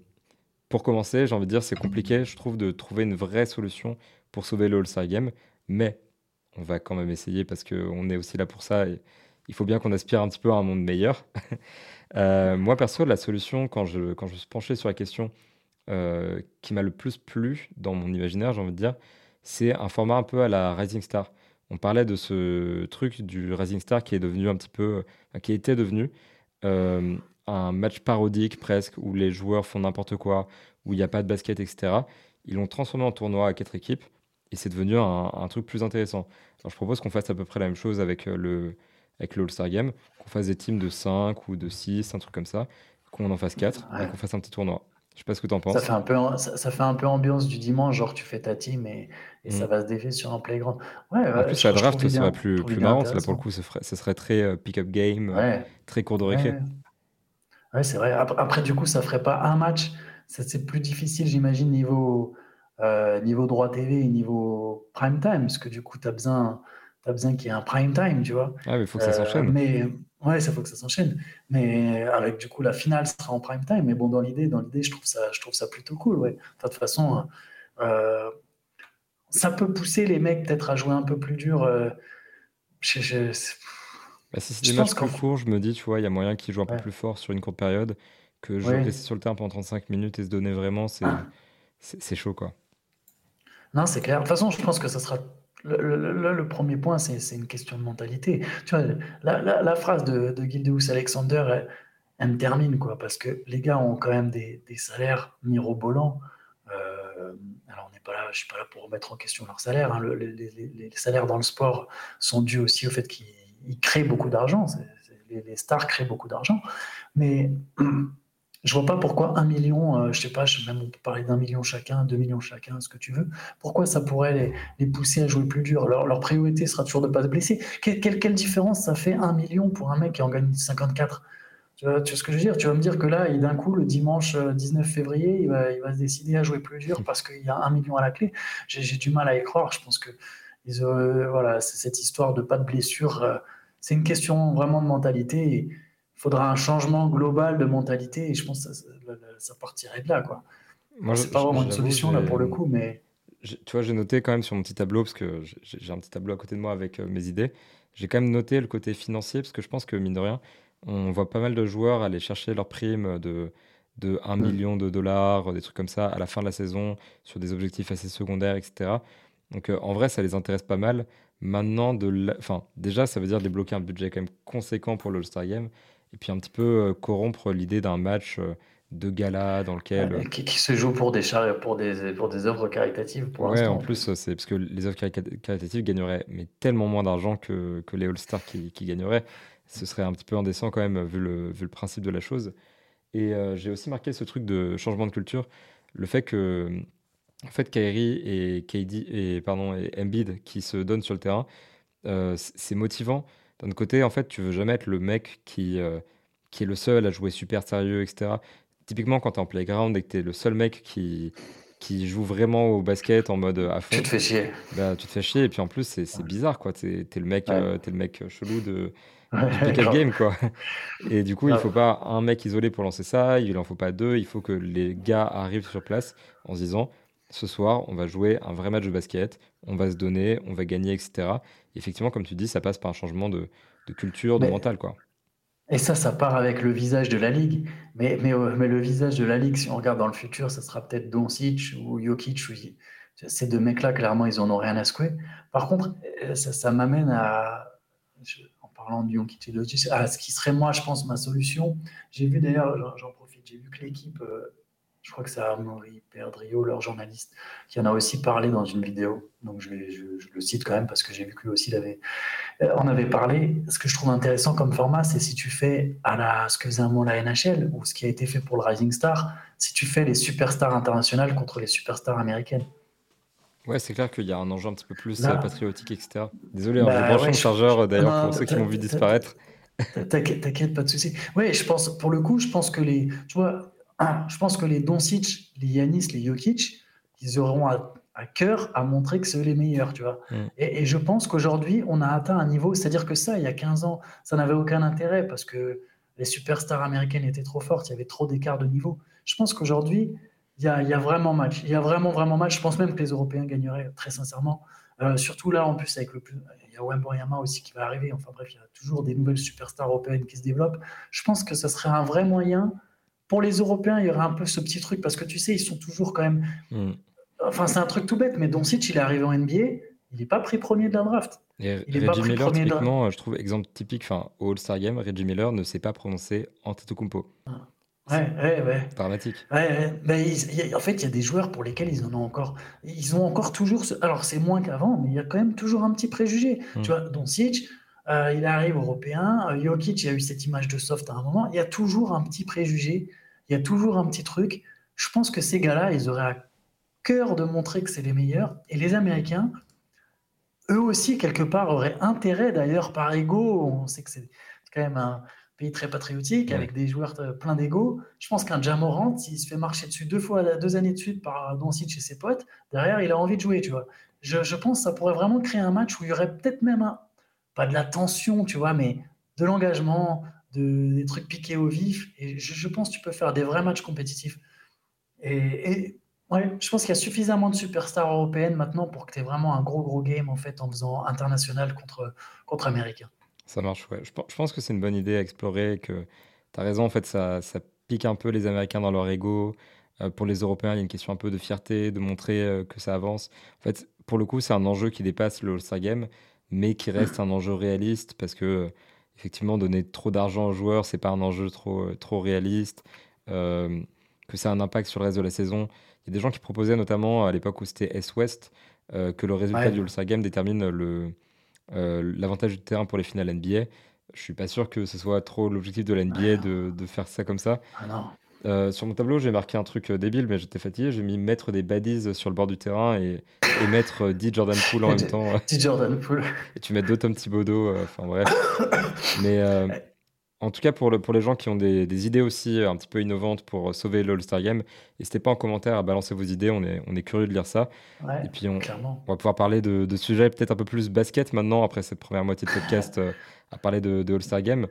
[SPEAKER 1] pour commencer, j'ai envie de dire, c'est compliqué, je trouve, de trouver une vraie solution pour sauver le All-Star Game. Mais on va quand même essayer parce qu'on est aussi là pour ça. Et il faut bien qu'on aspire un petit peu à un monde meilleur. Euh, moi, perso, la solution, quand je, quand je me suis penché sur la question euh, qui m'a le plus plu dans mon imaginaire, j'ai envie de dire, c'est un format un peu à la Rising Star. On parlait de ce truc du Rising Star qui est devenu un petit peu, qui était devenu un match parodique presque, où les joueurs font n'importe quoi, où il n'y a pas de basket, etc. Ils l'ont transformé en tournoi à quatre équipes et c'est devenu un, truc plus intéressant. Alors je propose qu'on fasse à peu près la même chose avec euh, le, avec le All-Star Game, qu'on fasse des teams de 5 ou de 6, un truc comme ça, qu'on en fasse 4 et qu'on fasse un petit tournoi. Je sais pas ce que tu en penses.
[SPEAKER 2] Ça fait, un peu, ça, fait un peu ambiance du dimanche, genre tu fais ta team et, et ça mm. va se défier sur un playground.
[SPEAKER 1] Ouais, en plus, la draft ce serait plus, plus marrant. Là, pour le coup, ce serait, ce serait très euh, pick-up game, très court de récré.
[SPEAKER 2] Ouais, c'est vrai. Après, du coup, ça ferait pas un match. C'est plus difficile, j'imagine, niveau, euh, niveau droit TV et niveau prime time, parce que du coup, tu as besoin, as besoin qu'il y ait un prime time, tu vois.
[SPEAKER 1] Ah, mais il faut que ça euh, s'enchaîne.
[SPEAKER 2] mais ouais, ça faut que ça s'enchaîne. Mais avec du coup, la finale sera en prime time. Mais bon, dans l'idée, dans l'idée, je trouve ça, je trouve ça plutôt cool. Ouais. de toute façon, euh, ça peut pousser les mecs peut-être à jouer un peu plus dur. je, je,
[SPEAKER 1] bah, si c'est des matchs plus courts, je me dis, tu vois, il y a moyen qu'ils jouent un peu plus fort sur une courte période que rester sur le terrain pendant 35 minutes et se donner vraiment, c'est c'est chaud, quoi.
[SPEAKER 2] Non, c'est clair. De toute façon, je pense que ça sera. Le, le, premier point, c'est une question de mentalité. Tu vois, la, phrase de, de Gildeus Alexander, elle, me termine, quoi, parce que les gars ont quand même des, salaires mirobolants. Euh, alors, on n'est pas là, je suis pas là pour remettre en question leur salaire. Hein. les, les, les, salaires dans le sport sont dus aussi au fait qu'ils ils créent beaucoup d'argent. Les, stars créent beaucoup d'argent. Mais je vois pas pourquoi un million, euh, je sais pas, je même on peut parler d'un million chacun, deux millions chacun, ce que tu veux. Pourquoi ça pourrait les, pousser à jouer plus dur? Leur, priorité sera toujours de pas se blesser. Quelle, différence ça fait un million pour un mec qui en gagne 54 tu vois, ce que je veux dire? Tu vas me dire que là, d'un coup, le dimanche 19 euh, février, il va, se décider à jouer plus dur parce qu'il y a un million à la clé. J'ai du mal à y croire. Je pense que ils, voilà, cette histoire de pas de blessure. Euh, c'est une question vraiment de mentalité. Faudra un changement global de mentalité et je pense que ça, partirait de là. Quoi. Moi, c'est pas vraiment une solution là pour le coup, mais
[SPEAKER 1] tu vois, j'ai noté quand même sur mon petit tableau, parce que j'ai un petit tableau à côté de moi avec euh, mes idées. J'ai quand même noté le côté financier, parce que je pense que, mine de rien, on voit pas mal de joueurs aller chercher leur prime de, de 1 mm. million de dollars, des trucs comme ça, à la fin de la saison, sur des objectifs assez secondaires, etc. Donc, euh, en vrai, ça les intéresse pas mal. Maintenant, de enfin, déjà, ça veut dire débloquer un budget quand même conséquent pour le All-Star Game, et puis un petit peu corrompre l'idée d'un match de gala dans lequel.
[SPEAKER 2] qui, se joue pour des, pour des, pour des œuvres caritatives pour
[SPEAKER 1] Ouais, en plus, c'est parce que les œuvres caritatives gagneraient mais tellement moins d'argent que, que les All-Stars qui, qui, gagneraient. Ce serait un petit peu indécent quand même, vu le, vu le principe de la chose. Et euh, j'ai aussi marqué ce truc de changement de culture. Le fait que, en fait, Kyrie et KD et, pardon, et Embiid qui se donnent sur le terrain, euh, c'est motivant. D'un côté, en fait, tu veux jamais être le mec qui, euh, qui est le seul à jouer super sérieux, etc typiquement, quand tu es en playground et que tu es le seul mec qui, qui joue vraiment au basket en mode à fond.
[SPEAKER 2] Tu te fais chier.
[SPEAKER 1] Bah, tu te fais chier. Et puis en plus, c'est bizarre, quoi. Tu es, le mec, euh, es le mec chelou de, du game, quoi. Et du coup, il faut pas un mec isolé pour lancer ça. Il en faut pas deux. Il faut que les gars arrivent sur place en se disant ce soir, on va jouer un vrai match de basket. On va se donner, on va gagner, etc. effectivement, comme tu dis, ça passe par un changement de, de culture, de mental, quoi.
[SPEAKER 2] Et ça, ça part avec le visage de la Ligue. Mais, mais, euh, mais le visage de la Ligue, si on regarde dans le futur, ça sera peut-être Doncic ou Jokic. ces deux mecs-là, clairement, ils n'en ont rien à secouer. Par contre, euh, ça, ça m'amène à, en parlant de Jokic et Doncic, à ce qui serait moi, je pense, ma solution. J'ai vu d'ailleurs, j'en profite, j'ai vu que l'équipe euh, je crois que c'est Amaury Perdrio, leur journaliste, qui en a aussi parlé dans une vidéo. Donc je, le cite quand même parce que j'ai vu que lui aussi avait, euh, en avait parlé. Ce que je trouve intéressant comme format, c'est si tu fais à la, ce que faisait un moment la NHL ou ce qui a été fait pour le Rising Star, si tu fais les superstars internationales contre les superstars américaines.
[SPEAKER 1] Ouais, c'est clair qu'il y a un enjeu un petit peu plus euh, patriotique, etc. Désolé, hein, bah, j'ai le chargeur euh, d'ailleurs pour ceux qui m'ont vu disparaître.
[SPEAKER 2] T'inquiète, pas de souci. Oui, je pense, pour le coup, je pense que les, tu vois, je pense que les Doncic, les Yanis, les Jokic, ils auront à, cœur à montrer que c'est les meilleurs, tu vois. Mm. Et, je pense qu'aujourd'hui, on a atteint un niveau, c'est-à-dire que ça, il y a 15 ans, ça n'avait aucun intérêt parce que les superstars américaines étaient trop fortes, il y avait trop d'écart de niveau. Je pense qu'aujourd'hui, il y, a, vraiment match. Il y a vraiment, vraiment match. Je pense même que les Européens gagneraient, très sincèrement. Euh, surtout là, en plus, avec le plus. Il y a Wembanyama aussi qui va arriver. Enfin bref, il y a toujours des nouvelles superstars européennes qui se développent. Je pense que ce serait un vrai moyen pour les Européens, il y aurait un peu ce petit truc, parce que tu sais, ils sont toujours quand même. Hmm. Enfin, c'est un truc tout bête, mais Doncic, il est arrivé en NBA, il n'est pas pris premier de la draft.
[SPEAKER 1] Et Reggie Miller, typiquement, je trouve, exemple typique, enfin, au All-Star Game, Reggie Miller ne sait pas prononcer Antetokounmpo.
[SPEAKER 2] Ah. Ouais, ouais, ouais.
[SPEAKER 1] Dramatique.
[SPEAKER 2] Ouais, en fait, il y a des joueurs pour lesquels ils en ont encore. Ils ont encore toujours. Alors, c'est moins qu'avant, mais il y a quand même toujours un petit préjugé. Hmm. Tu vois, Doncic, euh, il arrive européen. Euh, Jokic, il a eu cette image de soft à un moment. Il y a toujours un petit préjugé, il y a toujours un petit truc. Je pense que ces gars-là, ils auraient à cœur de montrer que c'est les meilleurs. Et les Américains, eux aussi, quelque part, auraient intérêt, d'ailleurs, par ego. On sait que c'est quand même un pays très patriotique, avec des joueurs pleins d'ego. Je pense qu'un Jamorant, s'il se fait marcher dessus deux fois, deux années de suite par Doncic et ses potes, derrière, il a envie de jouer, tu vois. Je, je pense que ça pourrait vraiment créer un match où il y aurait peut-être même un, pas de la tension, tu vois, mais de l'engagement, de, des trucs piqués au vif. Et je, pense que tu peux faire des vrais matchs compétitifs. Et, ouais, je pense qu'il y a suffisamment de superstars européennes maintenant pour que tu aies vraiment un gros, gros game en fait en faisant international contre, contre américain.
[SPEAKER 1] Ça marche, ouais. Je, pense que c'est une bonne idée à explorer. que Tu as raison, en fait, ça, ça, pique un peu les Américains dans leur ego. Euh, pour les Européens, il y a une question un peu de fierté, de montrer euh, que ça avance. En fait, pour le coup, c'est un enjeu qui dépasse le All-Star Game mais qui reste un enjeu réaliste parce que effectivement donner trop d'argent aux joueurs c'est pas un enjeu trop euh, trop réaliste. Euh, que ça a un impact sur le reste de la saison. Il y a des gens qui proposaient notamment à l'époque où c'était S-West euh, que le résultat du All-Star Game détermine le l'avantage du terrain pour les finales NBA je suis pas sûr que ce soit trop l'objectif de la NBA de, de, faire ça comme ça.
[SPEAKER 2] Ah non.
[SPEAKER 1] Euh, sur mon tableau, j'ai marqué un truc euh, débile, mais j'étais fatigué. J'ai mis mettre des baddies sur le bord du terrain et, mettre 10 euh, Jordan Poole en même temps.
[SPEAKER 2] 10 Jordan Poole.
[SPEAKER 1] Et tu mets deux Tom Thibodeau. Enfin bref. mais en tout cas, pour, le, pour les gens qui ont des, idées aussi un petit peu innovantes pour sauver l'All-Star Game, n'hésitez pas en commentaire à balancer vos idées. On est, on est curieux de lire ça.
[SPEAKER 2] et puis
[SPEAKER 1] on, on, va pouvoir parler de, de sujets peut-être un peu plus basket maintenant, après cette première moitié de podcast, à parler de, de All-Star Game.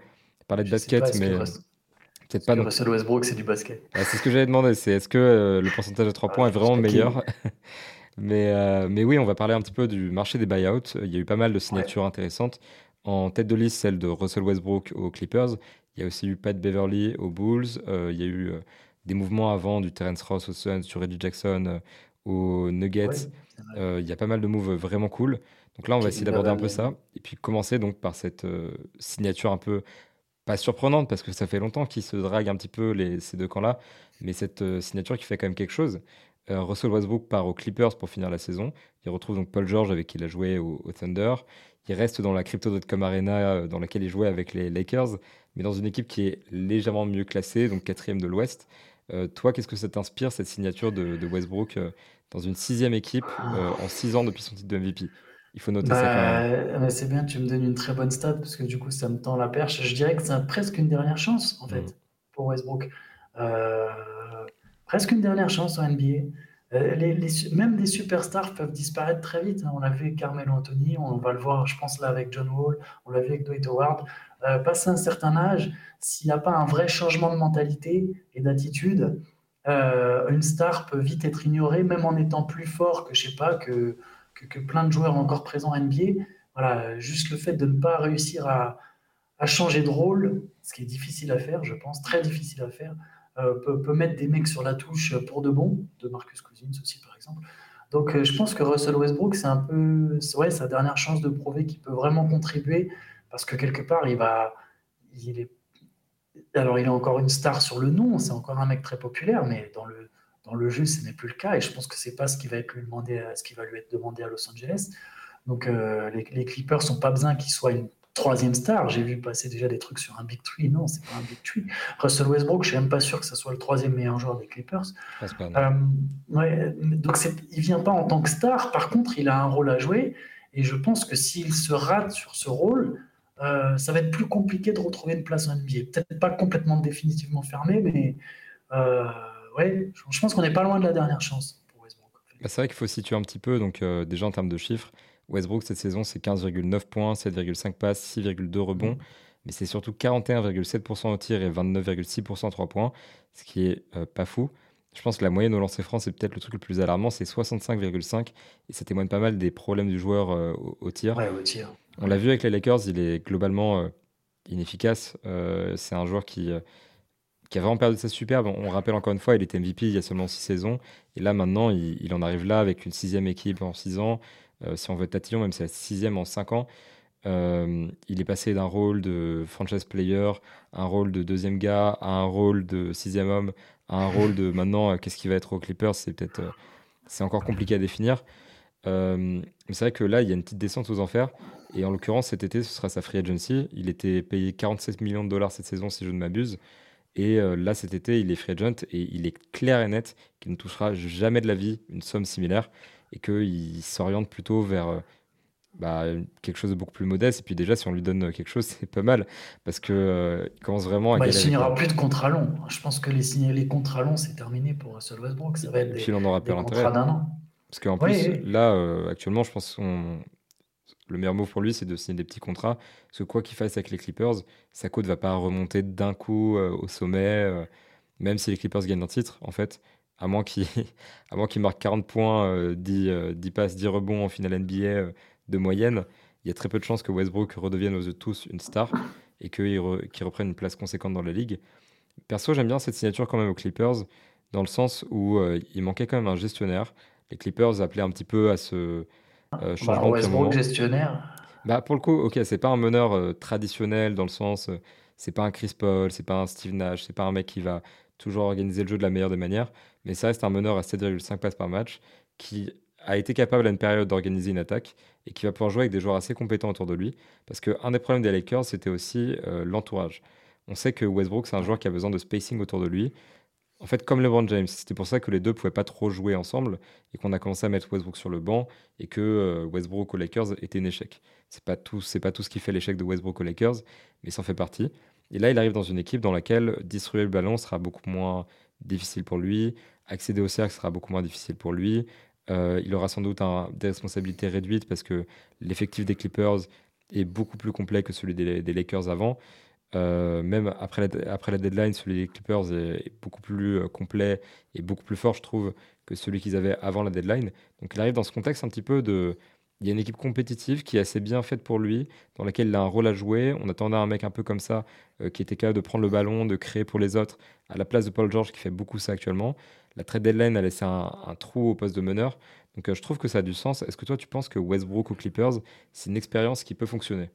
[SPEAKER 1] Parler de basket, mais.
[SPEAKER 2] Peut-être pas. Russell Westbrook, c'est du basket.
[SPEAKER 1] c'est ce que j'avais demandé. C'est est-ce que euh, le pourcentage de 3 points est vraiment meilleur Mais, euh, mais oui, on va parler un petit peu du marché des buyouts. Il y a eu pas mal de signatures intéressantes. En tête de liste, celle de Russell Westbrook aux Clippers. Il y a aussi eu Pat Beverly aux Bulls. Euh, il y a eu des mouvements avant du Terence Ross aux Suns, sur Reggie Jackson aux Nuggets. il y a pas mal de moves vraiment cool. Donc là, on va essayer d'aborder un peu ça. Et puis commencer donc par cette signature un peu pas surprenante parce que ça fait longtemps qu'ils se draguent un petit peu ces deux camps-là, mais cette signature qui fait quand même quelque chose. Euh, Russell Westbrook part aux Clippers pour finir la saison. Il retrouve donc Paul George avec qui il a joué au, Thunder. Il reste dans la Crypto.com Arena euh, dans laquelle il jouait avec les Lakers, mais dans une équipe qui est légèrement mieux classée, donc quatrième de l'Ouest. Euh, toi, qu'est-ce que ça t'inspire, cette signature de, Westbrook dans une sixième équipe en six ans depuis son titre de MVP il faut noter ça
[SPEAKER 2] quand même. C'est bien, tu me donnes une très bonne stat parce que du coup, ça me tend la perche. Je dirais que c'est presque une dernière chance, en fait, mm. pour Westbrook. Euh, presque une dernière chance en NBA. Euh, les, même des superstars peuvent disparaître très vite. Hein. On l'a vu avec Carmelo Anthony, on va le voir, je pense, là avec John Wall, on l'a vu avec Dwight Howard. Euh, passé un certain âge, s'il n'y a pas un vrai changement de mentalité et d'attitude, euh, une star peut vite être ignorée, même en étant plus fort que, je sais pas, que, que, plein de joueurs encore présents en NBA. Voilà, juste le fait de ne pas réussir à, à changer de rôle, ce qui est difficile à faire, je pense, très difficile à faire, euh, peut, mettre des mecs sur la touche pour de bon, de Marcus Cousins aussi par exemple. Donc euh, je pense que Russell Westbrook, c'est un peu ouais, sa dernière chance de prouver qu'il peut vraiment contribuer, parce que quelque part, il va... Il est, alors il est encore une star sur le nom, c'est encore un mec très populaire, mais dans le, dans le jeu, ce n'est plus le cas, et je pense que c'est pas ce qui va être lui demandé, ce qui va lui être demandé à Los Angeles. Donc euh, les, les, Clippers sont pas besoin qu'il soit une troisième star. J'ai vu passer déjà des trucs sur un Big Tree. Non, c'est pas un Big Tree. Russell Westbrook, je suis même pas sûr que ce soit le troisième meilleur joueur des Clippers. Euh, ouais, donc il vient pas en tant que star. Par contre, il a un rôle à jouer. Et je pense que s'il se rate sur ce rôle, euh, ça va être plus compliqué de retrouver une place en NBA. Peut-être pas complètement définitivement fermé, mais euh, ouais, je pense qu'on n'est pas loin de la dernière chance pour Westbrook.
[SPEAKER 1] Bah, c'est vrai qu'il faut situer un petit peu, donc déjà en termes de chiffres. Westbrook, cette saison, c'est 15,9 points, 7,5 passes, 6,2 rebonds. Mais c'est surtout 41,7% au tir et 29,6% à 3 points, ce qui est euh, pas fou. Je pense que la moyenne au lancer franc, c'est peut-être le truc le plus alarmant, c'est 65,5. Et ça témoigne pas mal des problèmes du joueur euh, au, tir.
[SPEAKER 2] Ouais, au tir.
[SPEAKER 1] On l'a vu avec les Lakers, il est globalement euh, inefficace. c'est un joueur qui, qui a vraiment perdu sa superbe. On rappelle encore une fois, il était MVP il y a seulement 6 saisons. Et là, maintenant, il, en arrive là avec une sixième équipe en 6 ans. Euh, si on veut tatillon, même si c'est la sixième en cinq ans, euh, il est passé d'un rôle de franchise player, un rôle de deuxième gars, à un rôle de sixième homme, à un rôle de maintenant, euh, qu'est-ce qui va être aux Clippers C'est peut-être, c'est encore compliqué à définir. mais c'est vrai que là, il y a une petite descente aux enfers. Et en l'occurrence, cet été, ce sera sa free agency. Il était payé 47 millions de dollars cette saison, si je ne m'abuse. Et là, cet été, il est free agent et il est clair et net qu'il ne touchera jamais de la vie une somme similaire et qu'il s'oriente plutôt vers euh, bah, quelque chose de beaucoup plus modeste. Et puis déjà, si on lui donne quelque chose, c'est pas mal parce que euh, il commence vraiment à.
[SPEAKER 2] Bah, il signera plus de contrats longs. Je pense que les, les contrats longs, c'est terminé pour Russell Westbrook. Ça va être
[SPEAKER 1] et puis il en aura pas l'intérêt. Parce qu'en plus, là, euh, actuellement, je pense que le meilleur mot pour lui, c'est de signer des petits contrats. Parce que quoi qu'il fasse avec les Clippers, sa cote va pas remonter d'un coup au sommet, même si les Clippers gagnent un titre, en fait à moins qu'il marque 40 points, 10, euh, 10, euh, passes, 10 rebonds en finale NBA euh, de moyenne, il y a très peu de chances que Westbrook redevienne aux tous une star et qu'il reprenne une place conséquente dans la ligue. Perso, j'aime bien cette signature quand même aux Clippers, dans le sens où il manquait quand même un gestionnaire. Les Clippers appelaient un petit peu à ce
[SPEAKER 2] bah, changement bah, Westbrook gestionnaire
[SPEAKER 1] bah, Pour le coup, ok, c'est pas un meneur traditionnel dans le sens, c'est pas un Chris Paul, c'est pas un Steve Nash, c'est pas un mec qui va toujours organiser le jeu de la meilleure des manières, mais ça reste un meneur à 7,5 passes par match qui a été capable à une période d'organiser une attaque et qui va pouvoir jouer avec des joueurs assez compétents autour de lui. Parce qu'un des problèmes des Lakers, c'était aussi euh, l'entourage. On sait que Westbrook, c'est un joueur qui a besoin de spacing autour de lui. En fait, comme LeBron James, c'était pour ça que les deux pouvaient pas trop jouer ensemble et qu'on a commencé à mettre Westbrook sur le banc et que euh, Westbrook aux Lakers était un échec. C'est pas tout, c'est pas tout ce qui fait l'échec de Westbrook aux Lakers, mais ça en fait partie. Et là, il arrive dans une équipe dans laquelle distribuer le ballon sera beaucoup moins difficile pour lui, accéder au cercle sera beaucoup moins difficile pour lui. Euh, il aura sans doute des responsabilités réduites parce que l'effectif des Clippers est beaucoup plus complet que celui des, Lakers avant. Euh, même après la, deadline, celui des Clippers est, beaucoup plus euh, complet et beaucoup plus fort, je trouve, que celui qu'ils avaient avant la deadline. Donc il arrive dans ce contexte un petit peu de... Il y a une équipe compétitive qui est assez bien faite pour lui, dans laquelle il a un rôle à jouer. On attendait un mec un peu comme ça, euh, qui était capable de prendre le ballon, de créer pour les autres, à la place de Paul George, qui fait beaucoup ça actuellement. La trade deadline a laissé un, trou au poste de meneur. Donc je trouve que ça a du sens. Est-ce que toi, tu penses que Westbrook aux Clippers, c'est une expérience qui peut fonctionner?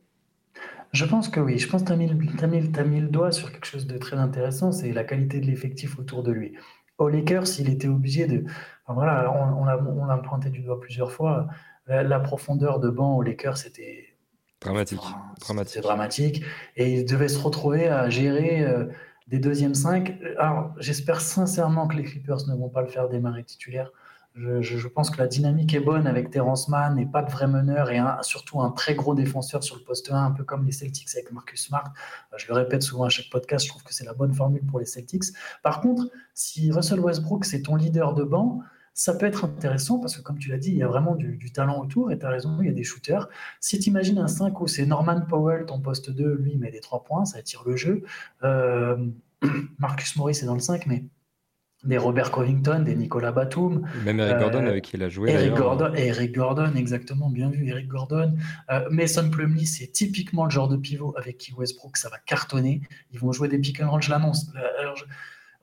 [SPEAKER 2] Je pense que oui. Je pense que tu as, mis, le doigt sur quelque chose de très intéressant, c'est la qualité de l'effectif autour de lui. Au Lakers, il était obligé de. voilà, on, on l'a pointé du doigt plusieurs fois. La, profondeur de banc au Lakers, c'était.
[SPEAKER 1] Dramatique.
[SPEAKER 2] dramatique. dramatique. Et il devait se retrouver à gérer euh, des deuxièmes cinq. Alors, j'espère sincèrement que les Clippers ne vont pas le faire démarrer titulaire. Je, pense que la dynamique est bonne avec Terrence Mann et pas de vrai meneur et surtout un très gros défenseur sur le poste 1, un peu comme les Celtics avec Marcus Smart. Je le répète souvent à chaque podcast, je trouve que c'est la bonne formule pour les Celtics. Par contre, si Russell Westbrook, c'est ton leader de banc, ça peut être intéressant parce que, comme tu l'as dit, il y a vraiment du, talent autour et tu as raison, il y a des shooters. Si tu imagines un 5 où c'est Norman Powell, ton poste 2, lui, met des 3 points, ça attire le jeu. Euh, Marcus Morris est dans le 5, mais des Robert Covington, des Nicolas Batum.
[SPEAKER 1] Même Eric Gordon euh, avec qui il a joué.
[SPEAKER 2] Eric Gordon, Eric Gordon, exactement, bien vu, Eric Gordon. Euh, Mason Plumlee, c'est typiquement le genre de pivot avec qui Westbrook, ça va cartonner. Ils vont jouer des pick and roll, je l'annonce. Euh, alors,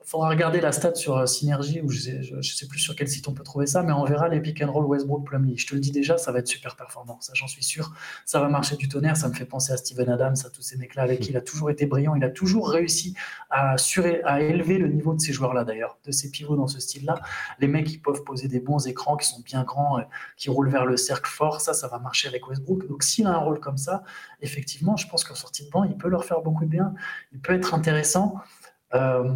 [SPEAKER 2] faudra regarder la stat sur euh, Synergie, ou je ne sais, plus sur quel site on peut trouver ça, mais on verra les pick and roll Westbrook Plumlee. Je te le dis déjà, ça va être super performant, ça j'en suis sûr. Ça va marcher du tonnerre, ça me fait penser à Steven Adams, à tous ces mecs-là avec qui il a toujours été brillant. Il a toujours réussi à, à élever le niveau de ces joueurs-là d'ailleurs, de ces pivots dans ce style-là. Les mecs qui peuvent poser des bons écrans, qui sont bien grands, euh, qui roulent vers le cercle fort, ça, ça va marcher avec Westbrook. Donc s'il a un rôle comme ça, effectivement, je pense qu'en sortie de banc, il peut leur faire beaucoup de bien. Il peut être intéressant. Euh,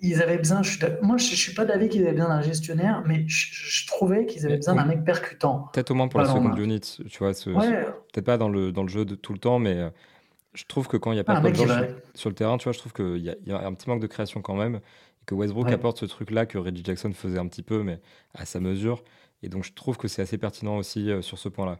[SPEAKER 2] ils avaient besoin, moi je ne suis pas d'avis qu'ils avaient besoin d'un gestionnaire, mais je, trouvais qu'ils avaient besoin d'un mec percutant.
[SPEAKER 1] Peut-être au moins pour la seconde unit, tu vois, peut-être pas dans le, dans le jeu de tout le temps, mais euh, je trouve que quand il n'y a pas ah, de sur, sur, le terrain, tu vois, je trouve qu'il y, y, a un petit manque de création quand même, et que Westbrook apporte ce truc-là que Reggie Jackson faisait un petit peu, mais à sa mesure, et donc je trouve que c'est assez pertinent aussi euh, sur ce point-là.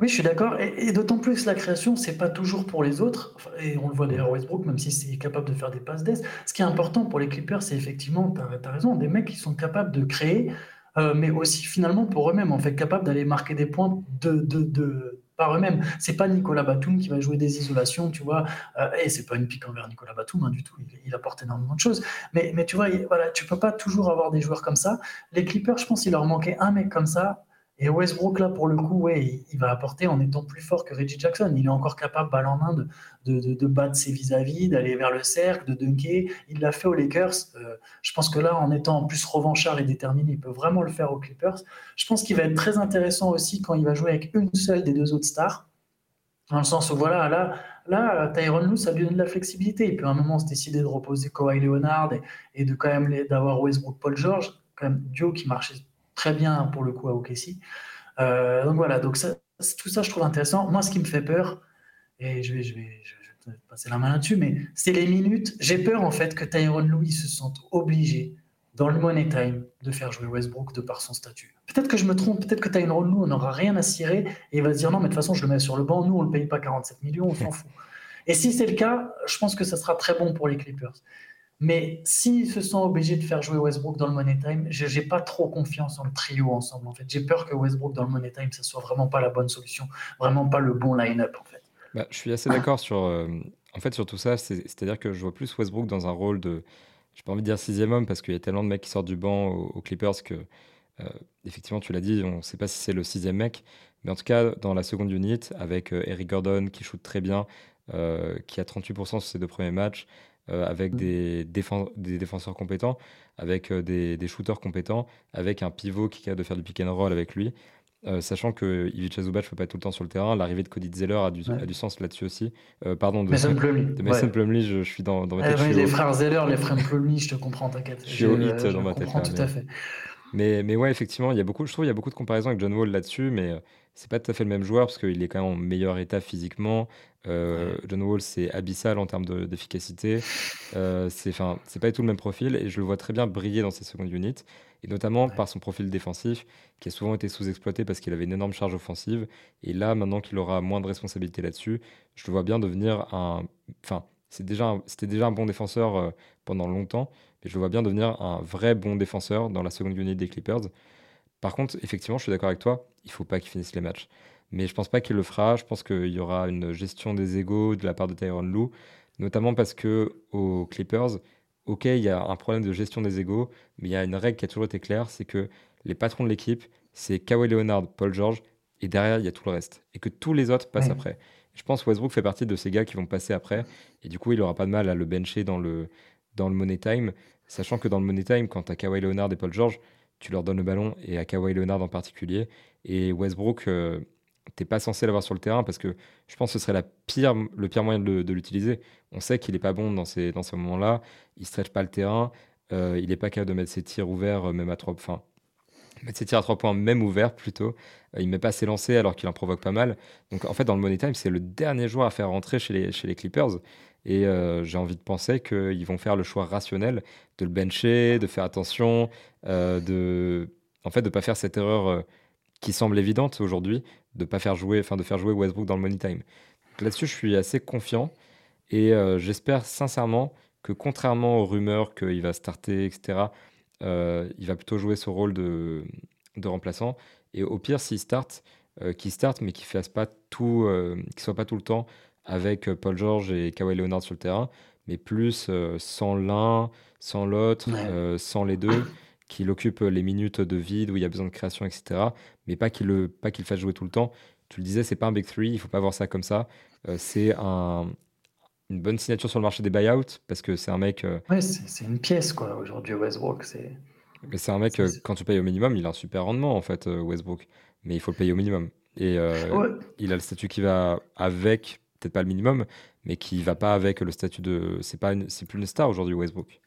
[SPEAKER 2] Oui, je suis d'accord. Et, d'autant plus la création, c'est pas toujours pour les autres. et on le voit d'ailleurs Westbrook, même si c'est capable de faire des passes d'aise. Ce qui est important pour les Clippers, c'est effectivement, tu as, raison, des mecs qui sont capables de créer, euh, mais aussi finalement pour eux-mêmes, en fait, capables d'aller marquer des points de, de, de par eux-mêmes. C'est pas Nicolas Batum qui va jouer des isolations, tu vois. Euh, et c'est pas une pique envers Nicolas Batum hein, du tout. Il, apporte énormément de choses. Mais, mais tu vois, voilà, tu peux pas toujours avoir des joueurs comme ça. Les Clippers, je pense qu'il leur manquait un mec comme ça et Westbrook, là, pour le coup, ouais, il, va apporter en étant plus fort que Reggie Jackson. Il est encore capable, balle en main, de, de, battre ses vis-à-vis, d'aller vers le cercle, de dunker. Il l'a fait aux Lakers. Euh, je pense que là, en étant plus revanchard et déterminé, il peut vraiment le faire aux Clippers. Je pense qu'il va être très intéressant aussi quand il va jouer avec une seule des deux autres stars. Dans le sens où, voilà, là, là Tyron Lue, ça lui donne de la flexibilité. Il peut à un moment se décider de reposer Kawhi Leonard et, et de quand même d'avoir Westbrook Paul George, quand même duo qui marchait très bien pour le coup à OKC. Euh, donc voilà, donc ça, tout ça je trouve intéressant. Moi, ce qui me fait peur, et je vais, je vais, je vais passer la main là-dessus, mais c'est les minutes. J'ai peur en fait que Tyron Louis se sente obligé dans le money time de faire jouer Westbrook de par son statut. Peut-être que je me trompe, peut-être que Tyron Louis, on n'aura rien à cirer et il va se dire non, mais de toute façon, je le mets sur le banc, nous, on ne le paye pas 47 millions, on s'en fout. Et si c'est le cas, je pense que ça sera très bon pour les Clippers. Mais s'ils se sont obligés de faire jouer Westbrook dans le Money Time, je n'ai pas trop confiance en le trio ensemble. En fait, j'ai peur que Westbrook dans le Money Time, ce soit vraiment pas la bonne solution, vraiment pas le bon line-up en fait.
[SPEAKER 1] Bah, je suis assez d'accord sur, euh, en fait, sur tout ça. C'est-à-dire que je vois plus Westbrook dans un rôle de, j'ai pas envie de dire sixième homme parce qu'il y a tellement de mecs qui sortent du banc aux, Clippers que, euh, effectivement, tu l'as dit, on ne sait pas si c'est le sixième mec, mais en tout cas dans la seconde unit avec euh, Eric Gordon qui shoot très bien, qui a 38% sur ses deux premiers matchs. Euh, avec mm. des, des, défenseurs compétents, avec euh, des, shooters compétents, avec un pivot qui est capable de faire du pick and roll avec lui. Euh, sachant que Ivica Zubac ne peut pas être tout le temps sur le terrain, l'arrivée de Cody Zeller a du, a du sens là-dessus aussi. pardon, de
[SPEAKER 2] Mason Plumlee.
[SPEAKER 1] De Mason Plumlee, je, suis dans, dans ma
[SPEAKER 2] tête. les frères Zeller, les frères Plumlee, je te comprends, t'inquiète.
[SPEAKER 1] Je suis au hit dans ma
[SPEAKER 2] tête. Je comprends tout à fait.
[SPEAKER 1] Mais, mais ouais, effectivement, il y a beaucoup, je trouve il y a beaucoup de comparaisons avec John Wall là-dessus, mais c'est pas tout à fait le même joueur parce qu'il est quand même en meilleur état physiquement. Euh, John Wall, c'est abyssal en termes d'efficacité. Euh, c'est c'est pas du tout le même profil et je le vois très bien briller dans ses secondes units et notamment par son profil défensif qui a souvent été sous-exploité parce qu'il avait une énorme charge offensive. Et là, maintenant qu'il aura moins de responsabilité là-dessus, je le vois bien devenir un, enfin, c'était déjà, déjà un bon défenseur euh, pendant longtemps, mais je le vois bien devenir un vrai bon défenseur dans la seconde unité des Clippers. Par contre, effectivement, je suis d'accord avec toi, il faut pas qu'il finisse les matchs. Mais je pense pas qu'il le fera. Je pense qu'il y aura une gestion des égaux de la part de Tyron Lou, notamment parce que aux Clippers, ok, il y a un problème de gestion des égaux, mais il y a une règle qui a toujours été claire, c'est que les patrons de l'équipe, c'est Kawhi Leonard, Paul George, et derrière, il y a tout le reste. Et que tous les autres passent après. Je pense que Westbrook fait partie de ces gars qui vont passer après. Et du coup, il n'aura pas de mal à le bencher dans le, dans le Money Time. Sachant que dans le Money Time, quand tu as Kawhi Leonard et Paul George, tu leur donnes le ballon, et à Kawhi Leonard en particulier. Et Westbrook, euh, t'es pas censé l'avoir sur le terrain parce que je pense que ce serait le pire moyen de, l'utiliser. On sait qu'il n'est pas bon dans ces, dans ces moments-là. Il ne stretch pas le terrain. Euh, il n'est pas capable de mettre ses tirs ouverts, euh, même à trois. Enfin, mettre ses tirs à trois points, même ouverts plutôt. Euh, il met pas ses lancers alors qu'il en provoque pas mal. Donc en fait, dans le Money Time, c'est le dernier joueur à faire rentrer chez les Clippers. Et euh, j'ai envie de penser qu'ils vont faire le choix rationnel de le bencher, de faire attention, euh, de en fait de pas faire cette erreur qui semble évidente aujourd'hui, de pas faire jouer, enfin de faire jouer Westbrook dans le Money Time. Là-dessus, je suis assez confiant et j'espère sincèrement que contrairement aux rumeurs qu'il va starter, etc., il va plutôt jouer ce rôle de, de remplaçant. Et au pire, s'il start, euh, qu'il start, mais qu'il fasse euh, soit pas tout le temps avec euh, Paul George et Kawhi Leonard sur le terrain, mais plus sans l'un, sans l'autre, sans les deux, qu'il occupe les minutes de vide où il y a besoin de création, etc. Mais pas qu'il le, pas qu'il fasse jouer tout le temps. Tu le disais, c'est pas un big three, il faut pas voir ça comme ça. c'est un, une bonne signature sur le marché des buyouts parce que c'est un mec.
[SPEAKER 2] Ouais, c'est une pièce quoi. Aujourd'hui, Westbrook, c'est.
[SPEAKER 1] Mais c'est un mec, euh, quand tu payes au minimum, il a un super rendement, en fait, euh, Westbrook. Mais il faut le payer au minimum. Et euh, il a le statut qui va avec, peut-être pas le minimum, mais qui va pas avec le statut de. C'est pas, c'est plus une star aujourd'hui, Westbrook.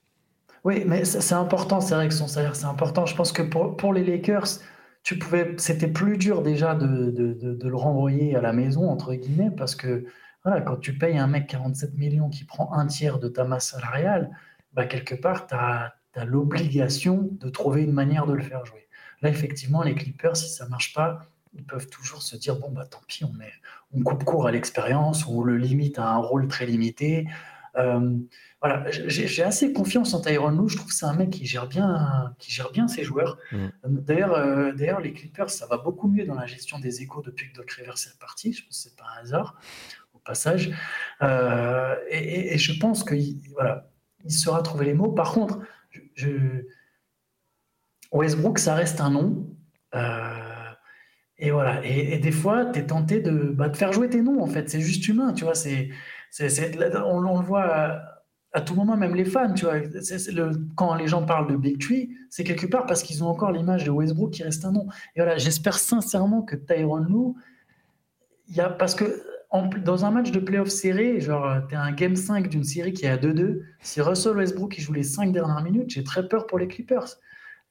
[SPEAKER 2] Oui, mais c'est important. C'est vrai que son salaire, c'est important. Je pense que pour, pour les Lakers, tu pouvais, c'était plus dur déjà de, de, de, le renvoyer à la maison entre guillemets, parce que voilà, quand tu payes un mec 47 millions qui prend un tiers de ta masse salariale, bah quelque part, tu as l'obligation de trouver une manière de le faire jouer. Là, effectivement, les Clippers, si ça marche pas, ils peuvent toujours se dire bon, bah tant pis, on, met, on coupe court à l'expérience, on le limite à un rôle très limité. Euh, voilà, j'ai assez confiance en Tyron Lue. Je trouve que c'est un mec qui gère bien, qui gère bien ses joueurs. Mm. D'ailleurs, euh, d'ailleurs, les Clippers, ça va beaucoup mieux dans la gestion des échos depuis que Doc Rivers est parti. Je pense que c'est pas un hasard au passage. Euh, et, et, je pense que voilà, il saura trouver les mots. Par contre, je... Westbrook, ça reste un nom. Euh, et voilà. Et, des fois, tu es tenté de, bah, de, faire jouer tes noms, en fait. C'est juste humain, tu vois. C'est, on, le voit à, tout moment, même les fans, tu vois. Quand les gens parlent de Big Tree, c'est quelque part parce qu'ils ont encore l'image de Westbrook qui reste un nom. Et voilà, j'espère sincèrement que Tyron il y a, parce que dans un match de playoff serré, genre, tu un game 5 d'une série qui est à 2-2. Si Russell Westbrook il joue les 5 dernières minutes, j'ai très peur pour les Clippers.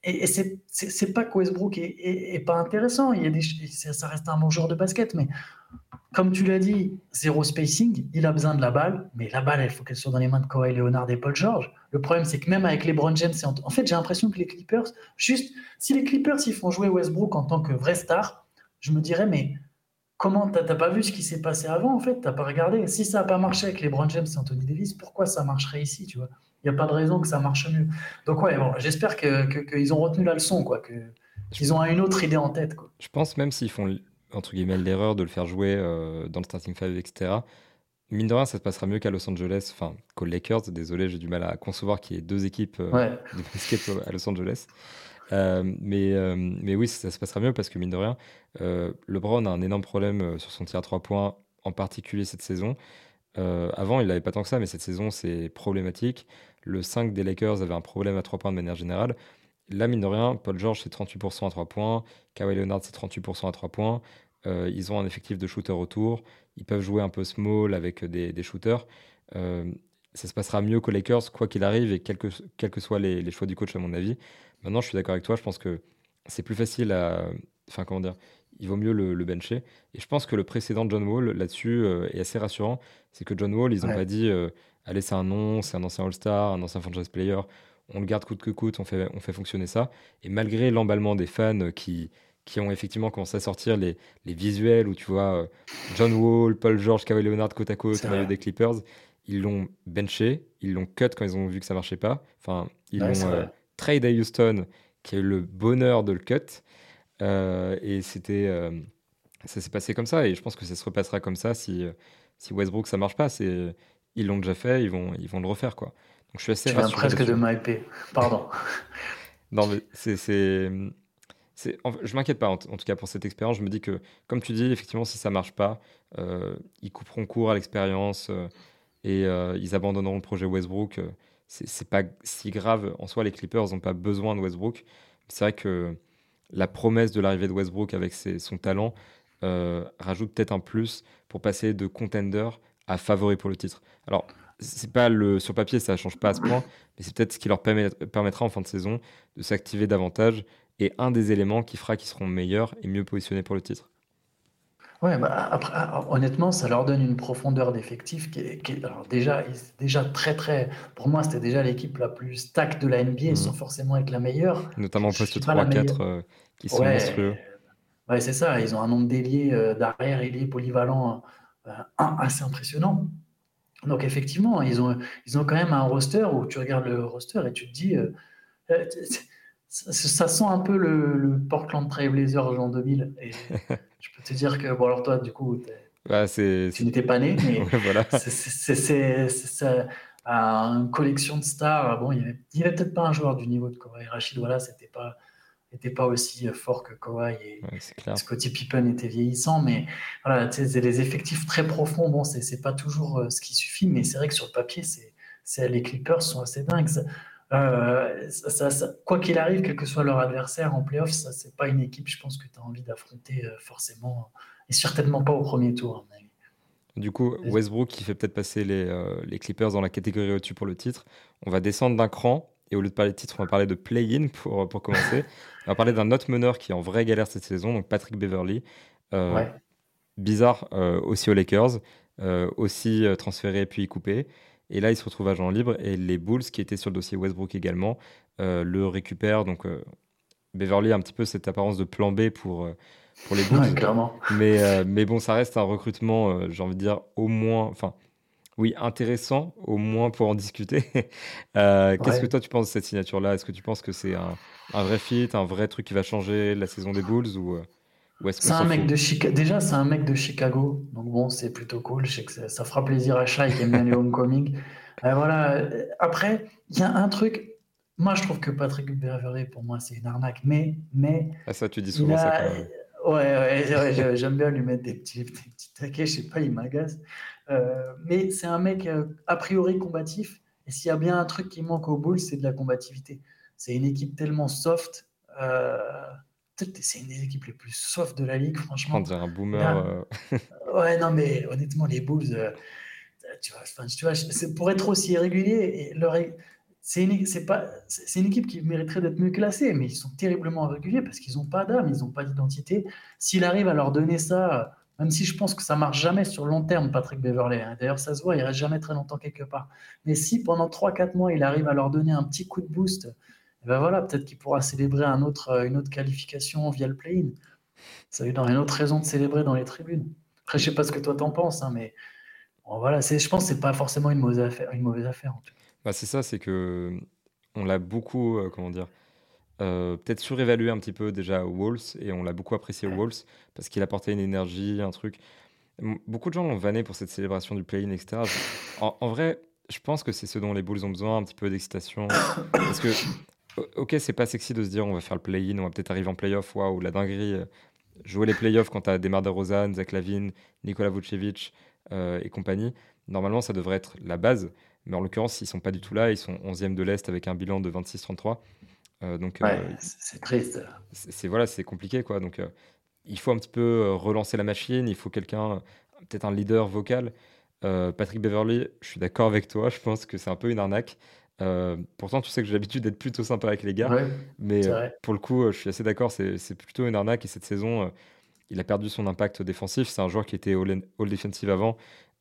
[SPEAKER 2] Et, et c'est pas que Westbrook est, pas intéressant. Il y a des, ça reste un bon joueur de basket, mais comme tu l'as dit, zéro spacing, il a besoin de la balle, mais la balle, il faut qu'elle soit dans les mains de Kawhi Leonard et Paul George. Le problème, c'est que même avec les Brown James, en, fait, j'ai l'impression que les Clippers, juste, si les Clippers, ils font jouer Westbrook en tant que vrai star, je me dirais, mais comment t'as pas vu ce qui s'est passé avant en fait? T'as pas regardé. Si ça n'a pas marché avec les Brown James et Anthony Davis, pourquoi ça marcherait ici Tu vois? Il n'y a pas de raison que ça marche mieux. Donc ouais, bon, j'espère qu'ils que, ont retenu la leçon, quoi, qu'ils ont une autre idée en tête. Quoi.
[SPEAKER 1] Je pense même s'ils font entre guillemets l'erreur de le faire jouer euh, dans le starting five, etc. Mine de rien, ça se passera mieux qu'à Los Angeles, enfin qu'aux Lakers. Désolé, j'ai du mal à concevoir qu'il y ait deux équipes euh, de basket à Los Angeles. Euh, mais, mais oui, ça se passera mieux parce que mine de rien, LeBron a un énorme problème sur son tir à 3 points, en particulier cette saison. avant, il n'avait pas tant que ça, mais cette saison, c'est problématique. Le 5 des Lakers avait un problème à 3 points de manière générale. Là, mine de rien, Paul George, c'est 38% à 3 points. Kawhi Leonard, c'est 38% à 3 points. ils ont un effectif de shooters autour. Ils peuvent jouer un peu small avec des, des shooters. ça se passera mieux qu'aux Lakers, quoi qu'il arrive, et quels que, quel que soient les, les, choix du coach, à mon avis. Maintenant, je suis d'accord avec toi. Je pense que c'est plus facile à. Enfin, comment dire Il vaut mieux le, bencher. Et je pense que le précédent John Wall là-dessus euh, est assez rassurant. C'est que John Wall, ils n'ont pas dit euh, Allez, c'est un nom, c'est un ancien All-Star, un ancien franchise player. On le garde coûte que coûte, on fait, on fait fonctionner ça. Et malgré l'emballement des fans qui, qui ont effectivement commencé à sortir les, les visuels où tu vois euh, John Wall, Paul George, Kawhi Leonard côte à côte, maillot des Clippers, ils l'ont benché, ils l'ont cut quand ils ont vu que ça marchait pas. Enfin, ils
[SPEAKER 2] Ouais,
[SPEAKER 1] l'ont euh, trade à Houston, qui a eu le bonheur de le cut. Euh, et c'était, euh, ça s'est passé comme ça. Et je pense que ça se repassera comme ça si, si Westbrook ça marche pas. C'est, ils l'ont déjà fait, ils vont, ils vont le refaire quoi. Donc je suis assez
[SPEAKER 2] Tu viens presque de m'hyper. Pardon.
[SPEAKER 1] Non, mais c'est, c'est, c'est- en fait, je m'inquiète pas en, tout cas pour cette expérience. Je me dis que, comme tu dis, effectivement, si ça marche pas, euh, ils couperont court à l'expérience euh, et euh, ils abandonneront le projet Westbrook. c'est pas si grave en soi. Les Clippers n'ont pas besoin de Westbrook. C'est vrai que la promesse de l'arrivée de Westbrook avec ses- son talent rajoute peut-être un plus pour passer de contender à favori pour le titre. Alors, c'est pas le sur papier, ça change pas à ce point, mais c'est peut-être ce qui leur permet- permettra en fin de saison de s'activer davantage et un des éléments qui fera qu'ils seront meilleurs et mieux positionnés pour le titre.
[SPEAKER 2] Ouais, bah, après, honnêtement, ça leur donne une profondeur d'effectif qui est, qui est- alors déjà, très très. Pour moi, c'était déjà l'équipe la plus stack de la NBA,
[SPEAKER 1] Mhm.
[SPEAKER 2] sans forcément être la meilleure.
[SPEAKER 1] Notamment
[SPEAKER 2] Je
[SPEAKER 1] poste
[SPEAKER 2] suis pas la
[SPEAKER 1] 3-4
[SPEAKER 2] meilleure.
[SPEAKER 1] euh, qui sont monstrueux.
[SPEAKER 2] Ouais, c'est ça. Ils ont un nombre d'ailiers, euh, d'arrière ailiers polyvalents assez impressionnant. Donc effectivement, ils ont, ils ont quand même un roster où tu regardes le roster et tu te dis, euh, euh, ça, ça sent un peu le, le Portland Trail Blazers en 2000. Et je peux te dire que, bon alors toi, du coup,
[SPEAKER 1] Bah,
[SPEAKER 2] tu n'étais pas né, mais
[SPEAKER 1] ouais, voilà.
[SPEAKER 2] c'est- une collection de stars. Bon, il n'y avait, peut-être pas un joueur du niveau de Kawhi. Rachid, voilà, c'était pas, n'était pas aussi fort que Kawhi et,
[SPEAKER 1] Ouais.
[SPEAKER 2] Scottie Pippen était vieillissant, mais voilà, des effectifs très profonds. Bon, c'est pas toujours euh, ce qui suffit, mais c'est vrai que sur le papier, c'est les Clippers sont assez dingues. Euh, ça- ça- ça- quoi qu'il arrive, quel que soit leur adversaire en playoff, ça c'est pas une équipe, je pense que tu as envie d'affronter euh, forcément, et certainement pas au premier tour. à mon avis.
[SPEAKER 1] Du coup. Westbrook qui fait peut-être passer les, euh, les Clippers dans la catégorie au-dessus pour le titre. On va descendre d'un cran et au lieu de parler de titre, on va parler de play-in pour, pour commencer. on va parler d'un autre meneur qui est en vraie galère cette saison, donc Patrick Beverly. Euh,
[SPEAKER 2] Ouais.
[SPEAKER 1] Bizarre euh, aussi aux Lakers, euh, aussi euh, transféré puis coupé. Et là, il se retrouve agent libre et les Bulls, qui étaient sur le dossier Westbrook également, euh, le récupèrent. Donc, euh, Beverly a un petit peu cette apparence de plan B pour, euh, pour les Bulls.
[SPEAKER 2] Ouais.
[SPEAKER 1] Mais, euh, mais bon, ça reste un recrutement, euh, j'ai envie de dire, au moins, enfin, oui, intéressant, au moins pour en discuter. Euh, Qu'est-ce
[SPEAKER 2] Ouais.
[SPEAKER 1] que toi tu penses de cette signature-là? Est-ce que tu penses que c'est un, un vrai fit, un vrai truc qui va changer la saison des Bulls ou, euh, ou est-ce qu'on
[SPEAKER 2] C'est un mec de Chicago. Déjà, c'est un mec de Chicago. Donc bon, c'est plutôt cool. Je sais que ça, ça fera plaisir à Shai qui aime bien les homecoming. Euh, voilà. Après, il y a un truc. Moi, je trouve que Patrick Beverley, pour moi, c'est une arnaque. Mais, mais
[SPEAKER 1] Ah, ça, tu dis souvent ça quand même.
[SPEAKER 2] Ouais, ouais, j'aime bien lui mettre des petits, des petits taquets. Je sais pas, il m'agace. Euh, mais c'est un mec euh, a priori combatif. Et s'il y a bien un truc qui manque aux Bulls, c'est de la combativité. C'est une équipe tellement soft. euh, c'est une des équipes les plus soft de la ligue, franchement.
[SPEAKER 1] On dirait un boomer.
[SPEAKER 2] Ouais, non, mais honnêtement, les Bulls, tu vois, enfin, tu vois, c'est pour être aussi irrégulier, et c'est une, pas, c'est une équipe qui mériterait d'être mieux classée, mais ils sont terriblement irréguliers parce qu'ils n'ont pas d'âme, ils n'ont pas d'identité. S'il arrive à leur donner ça, même si je pense que ça marche jamais sur le long terme, Patrick Beverley, hein, d'ailleurs ça se voit, il reste jamais très longtemps quelque part. Mais si pendant 3-4 mois, il arrive à leur donner un petit coup de boost, eh ben voilà, peut-être qu'il pourra célébrer autre, une autre qualification via le play-in. Ça lui donne une autre raison de célébrer dans les tribunes. Après, je sais pas ce que toi t'en penses, hein, mais voilà, je pense que c'est pas forcément une mauvaise affaire.
[SPEAKER 1] Bah, c'est ça, c'est que on l'a beaucoup, euh, comment dire, euh, peut-être surévalué un petit peu déjà Wolves et on l'a beaucoup apprécié aux Wolves parce qu'il apportait une énergie, un truc. Beaucoup de gens l'ont vanné pour cette célébration du play-in, etc. En, en vrai, je pense que c'est ce dont les Bulls ont besoin, un petit peu d'excitation. Parce que, ok, c'est pas sexy de se dire on va faire le play-in, on va peut-être arriver en play-off, waouh, la dinguerie. euh, Jouer les play-offs quand t'as Demar DeRozan, Zach Lavine, Nikola Vucevic euh, et compagnie, normalement ça devrait être la base. Mais en l'occurrence, ils sont pas du tout là. Ils sont 11e de l'Est avec un bilan de 26-33. Euh, donc, euh,
[SPEAKER 2] Ouais, c'est, triste.
[SPEAKER 1] c'est voilà, c'est compliqué quoi. Donc, euh, il faut un petit peu relancer la machine. Il faut quelqu'un, peut-être un leader vocal. Patrick Beverly, je suis d'accord avec toi. Je pense que c'est un peu une arnaque. Euh, pourtant, tu sais que j'ai l'habitude d'être plutôt sympa avec les gars.
[SPEAKER 2] Ouais,
[SPEAKER 1] Mais euh, pour le coup, euh, je suis assez d'accord. C'est plutôt une arnaque. Et cette saison, il a perdu son impact défensif. C'est un joueur qui était all, all avant,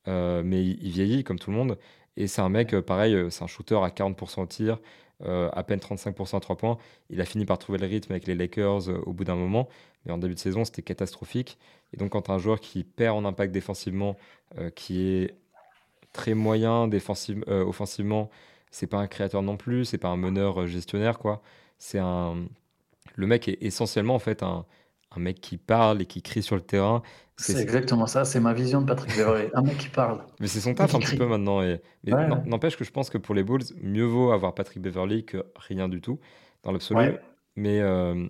[SPEAKER 1] mais il, il vieillit comme tout le monde. Et c'est un mec, pareil, c'est un shooter à 40% au tir, euh, à peine 35% à 3 points. Il a fini par trouver le rythme avec les Lakers euh, au bout d'un moment. Mais en début de saison, c'était catastrophique. Et donc, quand un joueur qui perd en impact défensivement, euh, qui est très moyen défensive, offensivement. C'est pas un créateur non plus, c'est pas un meneur gestionnaire, quoi. C'est un. Le mec est essentiellement, en fait, un, un mec qui parle et qui crie sur le terrain.
[SPEAKER 2] C'est exactement ça, c'est ma vision de Patrick Beverley. un mec qui parle.
[SPEAKER 1] Mais c'est son taf un petit peu maintenant. Et... Mais n'empêche que je pense que pour les Bulls, mieux vaut avoir Patrick Beverley que rien du tout, dans l'absolu. Mais euh,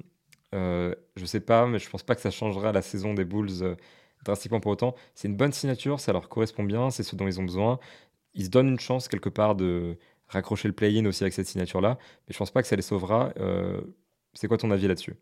[SPEAKER 1] euh, je sais pas, mais je pense pas que ça changera la saison des Bulls euh, drastiquement pour autant. C'est une bonne signature, ça leur correspond bien, c'est ce dont ils ont besoin. Ils se donnent une chance quelque part de raccrocher le play-in aussi avec cette signature-là, mais je pense pas que ça les sauvera. Euh, c'est quoi ton avis là-dessus?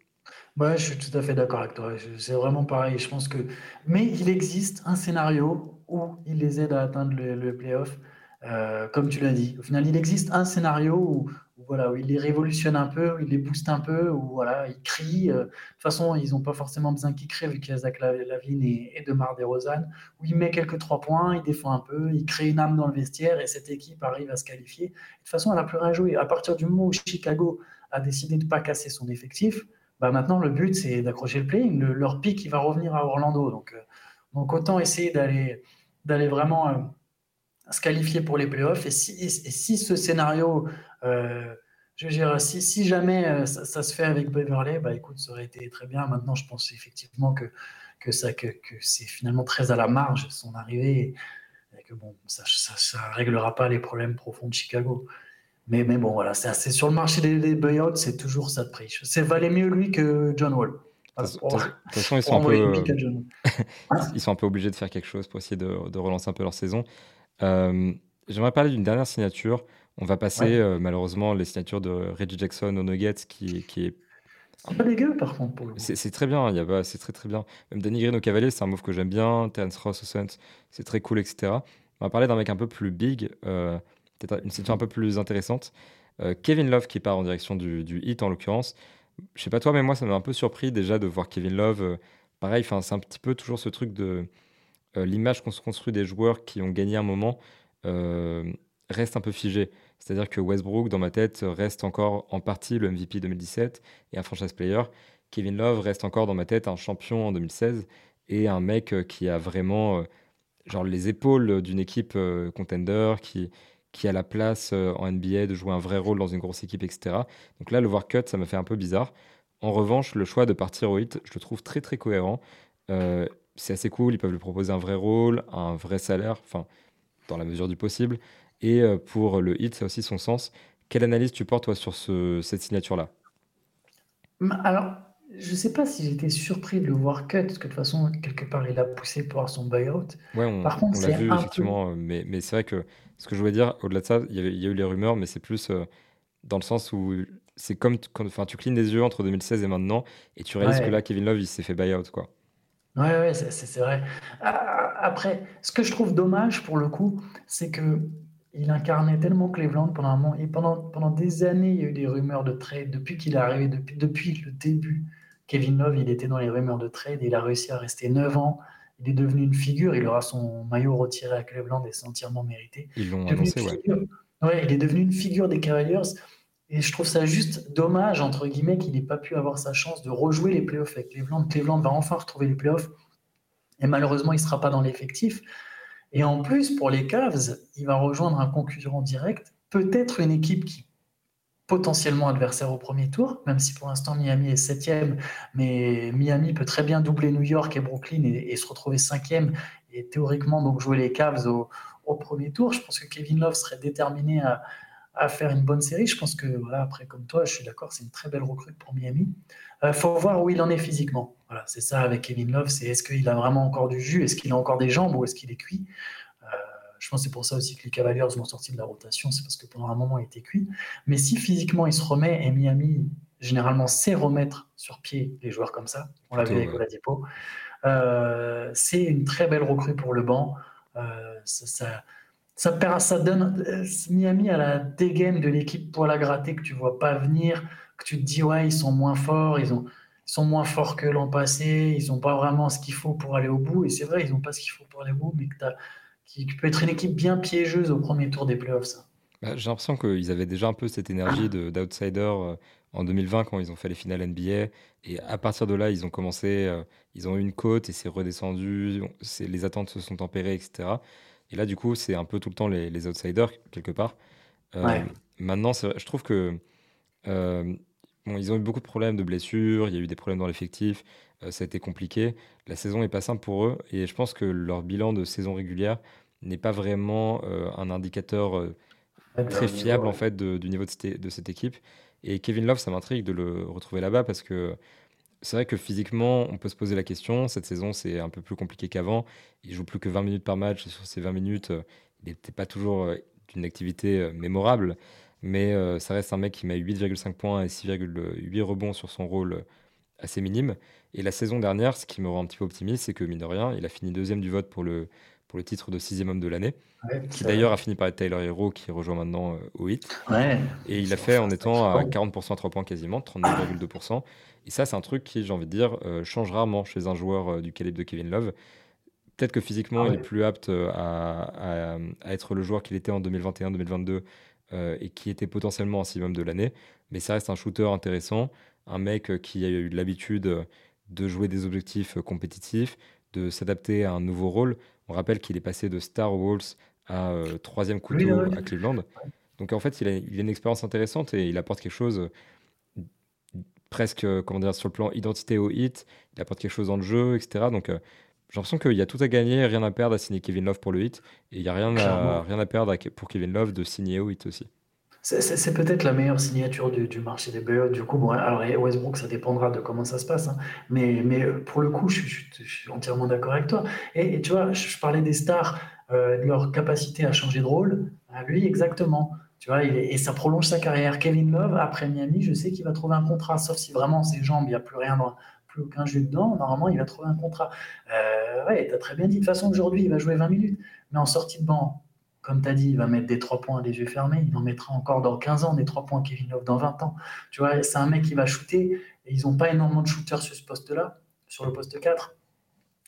[SPEAKER 2] Ouais, je suis tout à fait d'accord avec toi. C'est vraiment pareil. Je pense que, mais il existe un scénario où il les aide à atteindre le, playoff, euh, comme tu l'as dit. Au final, il existe un scénario où, voilà, où il les révolutionne un peu, où il les booste un peu, où voilà, il crie. Euh, de toute façon, ils n'ont pas forcément besoin qu'il crient vu qu'il y a Zach Lavine et, et Demar DeRozan. Où il met quelques trois points, il défend un peu, il crée une âme dans le vestiaire et cette équipe arrive à se qualifier. De toute façon, elle n'a plus rien joué. À partir du moment où Chicago a décidé de ne pas casser son effectif, bah maintenant le but c'est d'accrocher le play. leur pic il va revenir à Orlando. Donc, euh, donc autant essayer d'aller, d'aller vraiment euh, se qualifier pour les playoffs. Et si, si ce scénario, euh, je veux si, jamais ça, se fait avec Beverley, bah écoute, ça aurait été très bien. Maintenant, je pense effectivement que, que, ça, que, que c'est finalement très à la marge son arrivée. Et que bon, ça ne réglera pas les problèmes profonds de Chicago. Mais, mais bon, voilà, c'est sur le marché des, des buyouts, c'est toujours ça de prix. C'est valait mieux lui que John Wall.
[SPEAKER 1] De toute façon, ils sont, un peu, ils sont un peu obligés de faire quelque chose pour essayer de, de relancer un peu leur saison. Euh, j'aimerais parler d'une dernière signature. On va passer euh, malheureusement les signatures de Reggie Jackson aux Nuggets, qui, qui est
[SPEAKER 2] c'est pas dégueu par contre.
[SPEAKER 1] C'est très bien, c'est très très bien. Même Danny Green au Cavalier, c'est un move que j'aime bien. Terence Ross au Suns, c'est très cool, etc. On va parler d'un mec un peu plus big. Euh, peut-être une situation un peu plus intéressante. Euh, Kevin Love qui part en direction du, du hit en l'occurrence. Je sais pas toi, mais moi ça m'a un peu surpris déjà de voir Kevin Love. Euh, pareil, c'est un petit peu toujours ce truc de euh, l'image qu'on se construit des joueurs qui ont gagné un moment reste un peu figée. C'est-à-dire que Westbrook, dans ma tête, reste encore en partie le MVP 2017 et un franchise player. Kevin Love reste encore dans ma tête un champion en 2016 et un mec qui a vraiment genre les épaules d'une équipe contender qui, qui a la place euh, en NBA de jouer un vrai rôle dans une grosse équipe, etc. Donc là, le voir cut, ça me fait un peu bizarre. En revanche, le choix de partir au hit, je le trouve très très cohérent. Euh, c'est assez cool, ils peuvent lui proposer un vrai rôle, un vrai salaire, enfin, dans la mesure du possible. Et euh, pour le hit, a aussi son sens. Quelle analyse tu portes, toi, sur ce, cette signature-là?
[SPEAKER 2] Alors, je ne sais pas si j'étais surpris de le voir cut, parce que de toute façon, quelque part, il a poussé pour son buyout.
[SPEAKER 1] Ouais, on, Par contre, on l'a vu, effectivement. Mais, mais c'est vrai que ce que je voulais dire, au-delà de ça, il y, a eu les rumeurs, mais c'est plus euh, dans le sens où c'est comme quand enfin, tu clignes des yeux entre 2016 et maintenant, et tu réalises que là, Kevin Love, il s'est fait buyout, quoi.
[SPEAKER 2] Ouais, ouais, c'est vrai. Après, ce que je trouve dommage pour le coup, c'est que il incarnait tellement Cleveland pendant un moment, et pendant, pendant des années, il y a eu des rumeurs de trade. Depuis qu'il est arrivé, depuis, depuis le début, Kevin Love, il était dans les rumeurs de trade, et il a réussi à rester 9 ans il est devenu une figure. Il aura son maillot retiré à Cleveland et c'est entièrement mérité.
[SPEAKER 1] Ils l'ont annoncé,
[SPEAKER 2] ouais. Il est devenu une figure des Cavaliers. Et je trouve ça juste dommage, entre guillemets, qu'il n'ait pas pu avoir sa chance de rejouer les playoffs avec Cleveland. Cleveland va enfin retrouver les playoffs. Et malheureusement, il ne sera pas dans l'effectif. Et en plus, pour les Cavs, il va rejoindre un concurrent direct, peut-être une équipe qui potentiellement adversaire au premier tour, même si pour l'instant Miami est septième, mais Miami peut très bien doubler New York et Brooklyn et, se retrouver cinquième et théoriquement donc jouer les Cavs au, premier tour. Je pense que Kevin Love serait déterminé à, faire une bonne série. Je pense que voilà, après comme toi, je suis d'accord, c'est une très belle recrue pour Miami. Il euh, faut voir où il en est physiquement. Voilà, c'est ça avec Kevin Love, c'est est-ce qu'il a vraiment encore du jus, est-ce qu'il a encore des jambes ou est-ce qu'il est cuit? Je pense que c'est pour ça aussi que les Cavaliers l'ont sorti de la rotation, c'est parce que pendant un moment, il était cuit. Mais si physiquement il se remet, et Miami, généralement, sait remettre sur pied les joueurs comme ça, on l'a vu avec Oladipo, euh, c'est une très belle recrue pour le banc. Euh, ça, ça, ça, donne euh, Miami à la dégaine de l'équipe pour la gratter que tu vois pas venir, que tu te dis ouais ils sont moins forts, ils ont sont moins forts que l'an passé, ils n'ont pas vraiment ce qu'il faut pour aller au bout. Et c'est vrai, ils n'ont pas ce qu'il faut pour aller au bout, mais que tu as qui peut être une équipe bien piégeuse au premier tour des playoffs.
[SPEAKER 1] Bah, j'ai l'impression qu'ils avaient déjà un peu cette énergie d'outsider euh, en 2020 quand ils ont fait les finales NBA. Et à partir de là, ils ont commencé, euh, ils ont eu une côte et c'est redescendu, les attentes se sont tempérées, etc. Et là, du coup, c'est un peu tout le temps les, outsiders, quelque part. Euh, maintenant, je trouve que. Euh, bon, ils ont eu beaucoup de problèmes de blessures, il y a eu des problèmes dans l'effectif, ça a été compliqué. La saison n'est pas simple pour eux et je pense que leur bilan de saison régulière n'est pas vraiment un indicateur très fiable en fait du niveau de de cette équipe. Et Kevin Love, ça m'intrigue de le retrouver là-bas parce que c'est vrai que physiquement, on peut se poser la question. Cette saison, c'est un peu plus compliqué qu'avant. Il joue plus que 20 minutes par match. Sur ces 20 minutes, euh, il n'était pas toujours euh, d'une activité euh, mémorable. Mais ça reste un mec qui met 8,5 points et 6,8 rebonds sur son rôle assez minime. Et la saison dernière, ce qui me rend un petit peu optimiste, c'est que, mine de rien, il a fini deuxième du vote pour le, pour le titre de sixième homme de l'année, qui d'ailleurs a fini par être Tyler Hero, qui rejoint maintenant au hit. Et il l'a fait en étant à 40% à 3 points quasiment, 39,2%. Et ça, c'est un truc qui, j'ai envie de dire, euh, change rarement chez un joueur euh, du calibre de Kevin Love. Peut-être que physiquement, ah il est plus apte euh, à, être le joueur qu'il était en 2021-2022 et qui était potentiellement un sixième de l'année. Mais ça reste un shooter intéressant, un mec qui a eu l'habitude de jouer des objectifs compétitifs, de s'adapter à un nouveau rôle. On rappelle qu'il est passé de Star Wolves à troisième couteau à Cleveland. Donc en fait, il a, il a, une expérience intéressante et il apporte quelque chose presque, euh, comment dire, sur le plan identité au hit, il apporte quelque chose dans le jeu, etc. Donc, euh, j'ai l'impression qu'il y a tout à gagner, rien à perdre à signer Kevin Love pour le hit, et il n'y a rien à, rien à perdre pour Kevin Love de signer au hit aussi.
[SPEAKER 2] C'est peut-être la meilleure signature du, marché des BO. Du coup, bon, alors Westbrook, ça dépendra de comment ça se passe. Hein. Mais, mais euh, pour le coup, je, suis entièrement d'accord avec toi. Et, tu vois, je, parlais des stars, de leur capacité à changer de rôle. À lui, exactement. Tu vois, et ça prolonge sa carrière. Kevin Love, après Miami, je sais qu'il va trouver un contrat, sauf si vraiment ses jambes, il n'y a plus rien, plus aucun jeu dedans. Normalement, il va trouver un contrat. Euh, ouais, tu as très bien dit. De toute façon, aujourd'hui, il va jouer 20 minutes. Mais en sortie de banc, comme tu as dit, il va mettre des 3 points les yeux fermés. Il en mettra encore dans 15 ans des 3 points Kevin Love dans 20 ans. Tu vois, c'est un mec qui va shooter. Et ils n'ont pas énormément de shooters sur ce poste-là, sur le poste 4.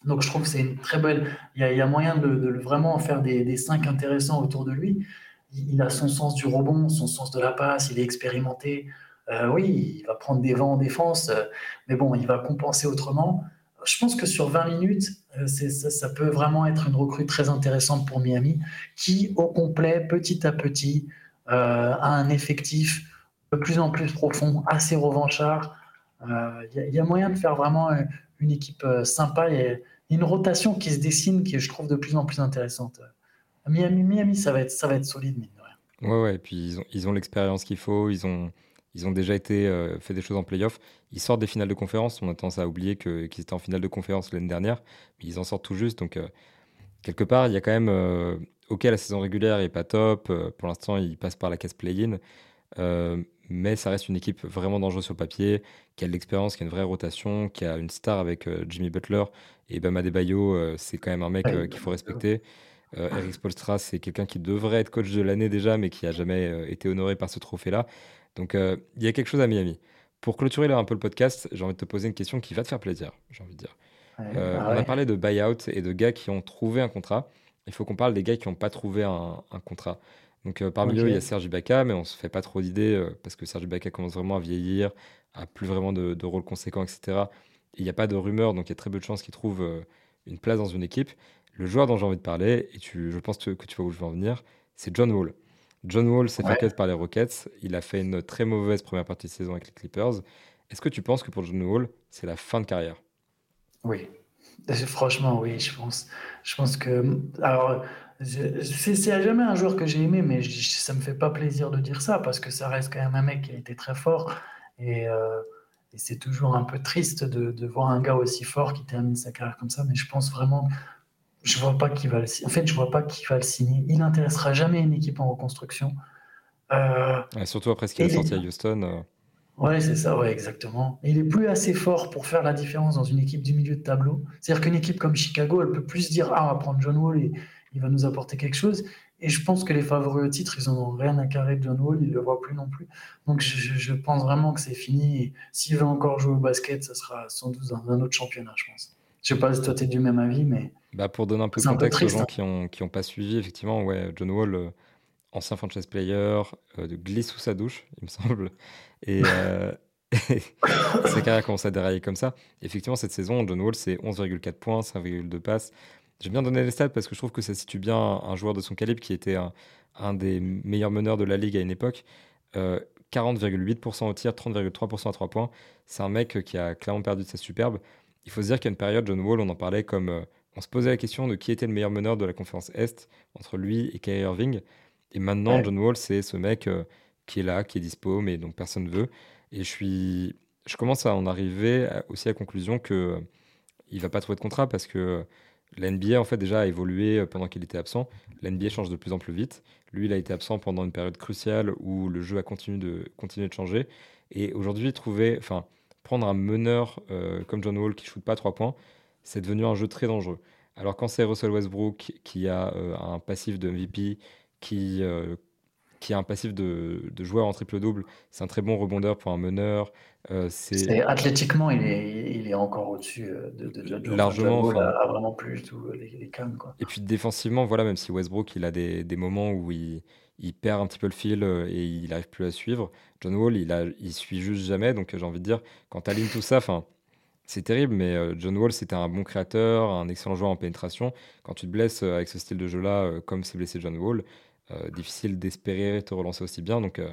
[SPEAKER 2] Donc je trouve que c'est une très belle. Il y a, moyen de, vraiment faire des, 5 intéressants autour de lui il a son sens du rebond, son sens de la passe, il est expérimenté. Euh, oui, il va prendre des vents en défense, euh, mais bon, il va compenser autrement. Je pense que sur 20 minutes, euh, ça, peut vraiment être une recrue très intéressante pour Miami, qui, au complet, petit à petit, a un effectif de plus en plus profond, assez revanchard. Il y, a moyen de faire vraiment une équipe sympa et une rotation qui se dessine, qui je trouve de plus en plus intéressante. Miami, Miami, ça va être, ça va être solide, mine de
[SPEAKER 1] rien. Ouais, ouais, et puis ils ont, ils ont l'expérience qu'il faut, ils ont, ils ont déjà été euh, fait des choses en playoff. Ils sortent des finales de conférence. On a tendance à oublier qu'ils étaient en finale de conférence l'année dernière, mais ils en sortent tout juste. Donc, euh, quelque part, il y a quand même. Euh, ok, la saison régulière n'est pas top. pour l'instant, ils passent par la case play-in. mais ça reste une équipe vraiment dangereuse sur le papier, qui a de l'expérience, qui a une vraie rotation, qui a une star avec Jimmy Butler. Et Bama Bayo, c'est quand même un mec qu'il faut respecter. Euh, Eric Spolstra, c'est quelqu'un qui devrait être coach de l'année déjà, mais qui a jamais euh, été honoré par ce trophée-là. Donc euh, il y a quelque chose à Miami. Pour clôturer là un peu le podcast, j'ai envie de te poser une question qui va te faire plaisir, j'ai envie de dire. Bah on a parlé de buyout et de gars qui ont trouvé un contrat. Il faut qu'on parle des gars qui n'ont pas trouvé un, contrat. Donc parmi eux, il y a Serge Ibaka, mais on se fait pas trop d'idées parce que Serge Ibaka commence vraiment à vieillir, a plus vraiment de, de rôle conséquent, etc. Il n'y a pas de rumeurs, donc il y a très peu de chances qu'il trouve une place dans une équipe. Le joueur dont j'ai envie de parler, et tu, je pense que tu vois où je veux en venir, c'est John Wall. John Wall s'est fait par les Rockets. Il a fait une très mauvaise première partie de saison avec les Clippers. Est-ce que tu penses que pour John Wall, c'est la fin de carrière?
[SPEAKER 2] Oui. Franchement, oui, je pense. Je pense que. Alors, c'est jamais un joueur que j'ai aimé, mais ça me fait pas plaisir de dire ça parce que ça reste quand même un mec qui a été très fort. Et, euh, et c'est toujours un peu triste de, de, voir un gars aussi fort qui termine sa carrière comme ça. Mais je pense vraiment je vois pas qui va le En fait, je vois pas qui va le signer. Il n'intéressera jamais une équipe en reconstruction.
[SPEAKER 1] Euh, surtout après ce qu'il a sorti à Houston. Euh.
[SPEAKER 2] Ouais, c'est ça, ouais, exactement. il est plus assez fort pour faire la différence dans une équipe du milieu de tableau. C'est-à-dire qu'une équipe comme Chicago, elle peut plus dire ah, on va prendre John Wall et il va nous apporter quelque chose. Et je pense que les favoris au titre, ils n'ont rien à carrer de John Wall, ils ne le voient plus non plus. Donc je, je pense vraiment que c'est fini. S'il veut encore jouer au basket, ça sera sans doute dans un autre championnat, je pense. Je ne sais pas si toi tu es du même avis, mais.
[SPEAKER 1] Bah pour donner un peu de contexte aux gens hein. qui n'ont qui ont pas suivi, effectivement, ouais, John Wall, euh, ancien franchise player, euh, glisse sous sa douche, il me semble. Et euh, sa carrière commence à dérailler comme ça. effectivement, cette saison, John Wall, c'est 11,4 points, 5,2 passes, J'aime bien donner les stats parce que je trouve que ça situe bien un joueur de son calibre qui était un, des meilleurs meneurs de la ligue à une époque. 40,8% au tir, 30,3% à 3 points. C'est un mec qui a clairement perdu de sa superbe. Il faut se dire qu'à une période, John Wall, on en parlait comme. on se posait la question de qui était le meilleur meneur de la conférence Est entre lui et Kyrie Irving. Et maintenant, John Wall, c'est ce mec qui est là, qui est dispo, mais dont personne ne veut. Et je suis, je commence à en arriver aussi à la conclusion que il va pas trouver de contrat parce que l'NBA en fait déjà a évolué pendant qu'il était absent. L'NBA change de plus en plus vite. Lui, il a été absent pendant une période cruciale où le jeu a continué de continuer de changer. Et aujourd'hui, trouver, enfin, prendre un meneur euh, comme John Wall qui shoot pas trois points, c'est devenu un jeu très dangereux. Alors quand c'est Russell Westbrook qui a euh, un passif de MVP, qui euh, qui a un passif de, de joueur en triple-double. C'est un très bon rebondeur pour un meneur.
[SPEAKER 2] C'est athlétiquement, il est, il est encore au-dessus euh, de, de,
[SPEAKER 1] Largement.
[SPEAKER 2] Il a, vraiment plus tout les, les Quoi.
[SPEAKER 1] Et puis défensivement, voilà, même si Westbrook, il a des, des moments où il, il, perd un petit peu le fil euh, et il n'arrive plus à suivre. John Wall, il, a, il suit juste jamais. Donc j'ai envie de dire, quand tu alignes tout ça, enfin. C'est terrible, mais John Wall, c'était un bon créateur, un excellent joueur en pénétration. Quand tu te blesses avec ce style de jeu-là, comme s'est blessé John Wall, euh, difficile d'espérer te relancer aussi bien. Donc, euh,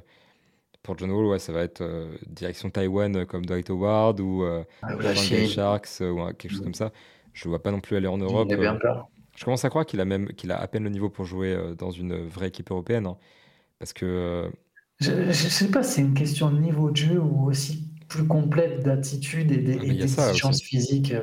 [SPEAKER 1] pour John Wall, ouais, ça va être euh, direction Taïwan comme Dwight Howard ou ah, Sharks ou quelque chose comme ça. Je ne vois pas non plus aller en Europe. Je commence à croire qu'il a même qu'il a à peine le niveau pour jouer dans une vraie équipe européenne. Hein. parce que.
[SPEAKER 2] Je ne sais pas si c'est une question de niveau de jeu ou aussi plus complète d'attitude et, d'exigence physique.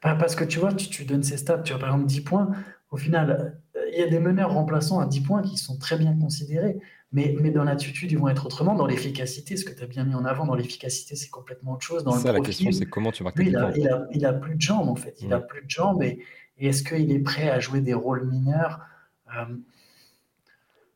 [SPEAKER 2] Parce que tu vois, tu, tu donnes ces stats, tu as par exemple 10 points. Au final, il y a des meneurs remplaçants à 10 points qui sont très bien considérés, mais, mais dans l'attitude, ils vont être autrement. Dans l'efficacité, ce que tu as bien mis en avant, dans l'efficacité, c'est complètement autre chose. Dans
[SPEAKER 1] ça, la question, c'est comment tu marques
[SPEAKER 2] il, a, il, a, plus de jambes, en fait. Il a plus de jambes et, est-ce qu'il est prêt à jouer des rôles mineurs? Euh,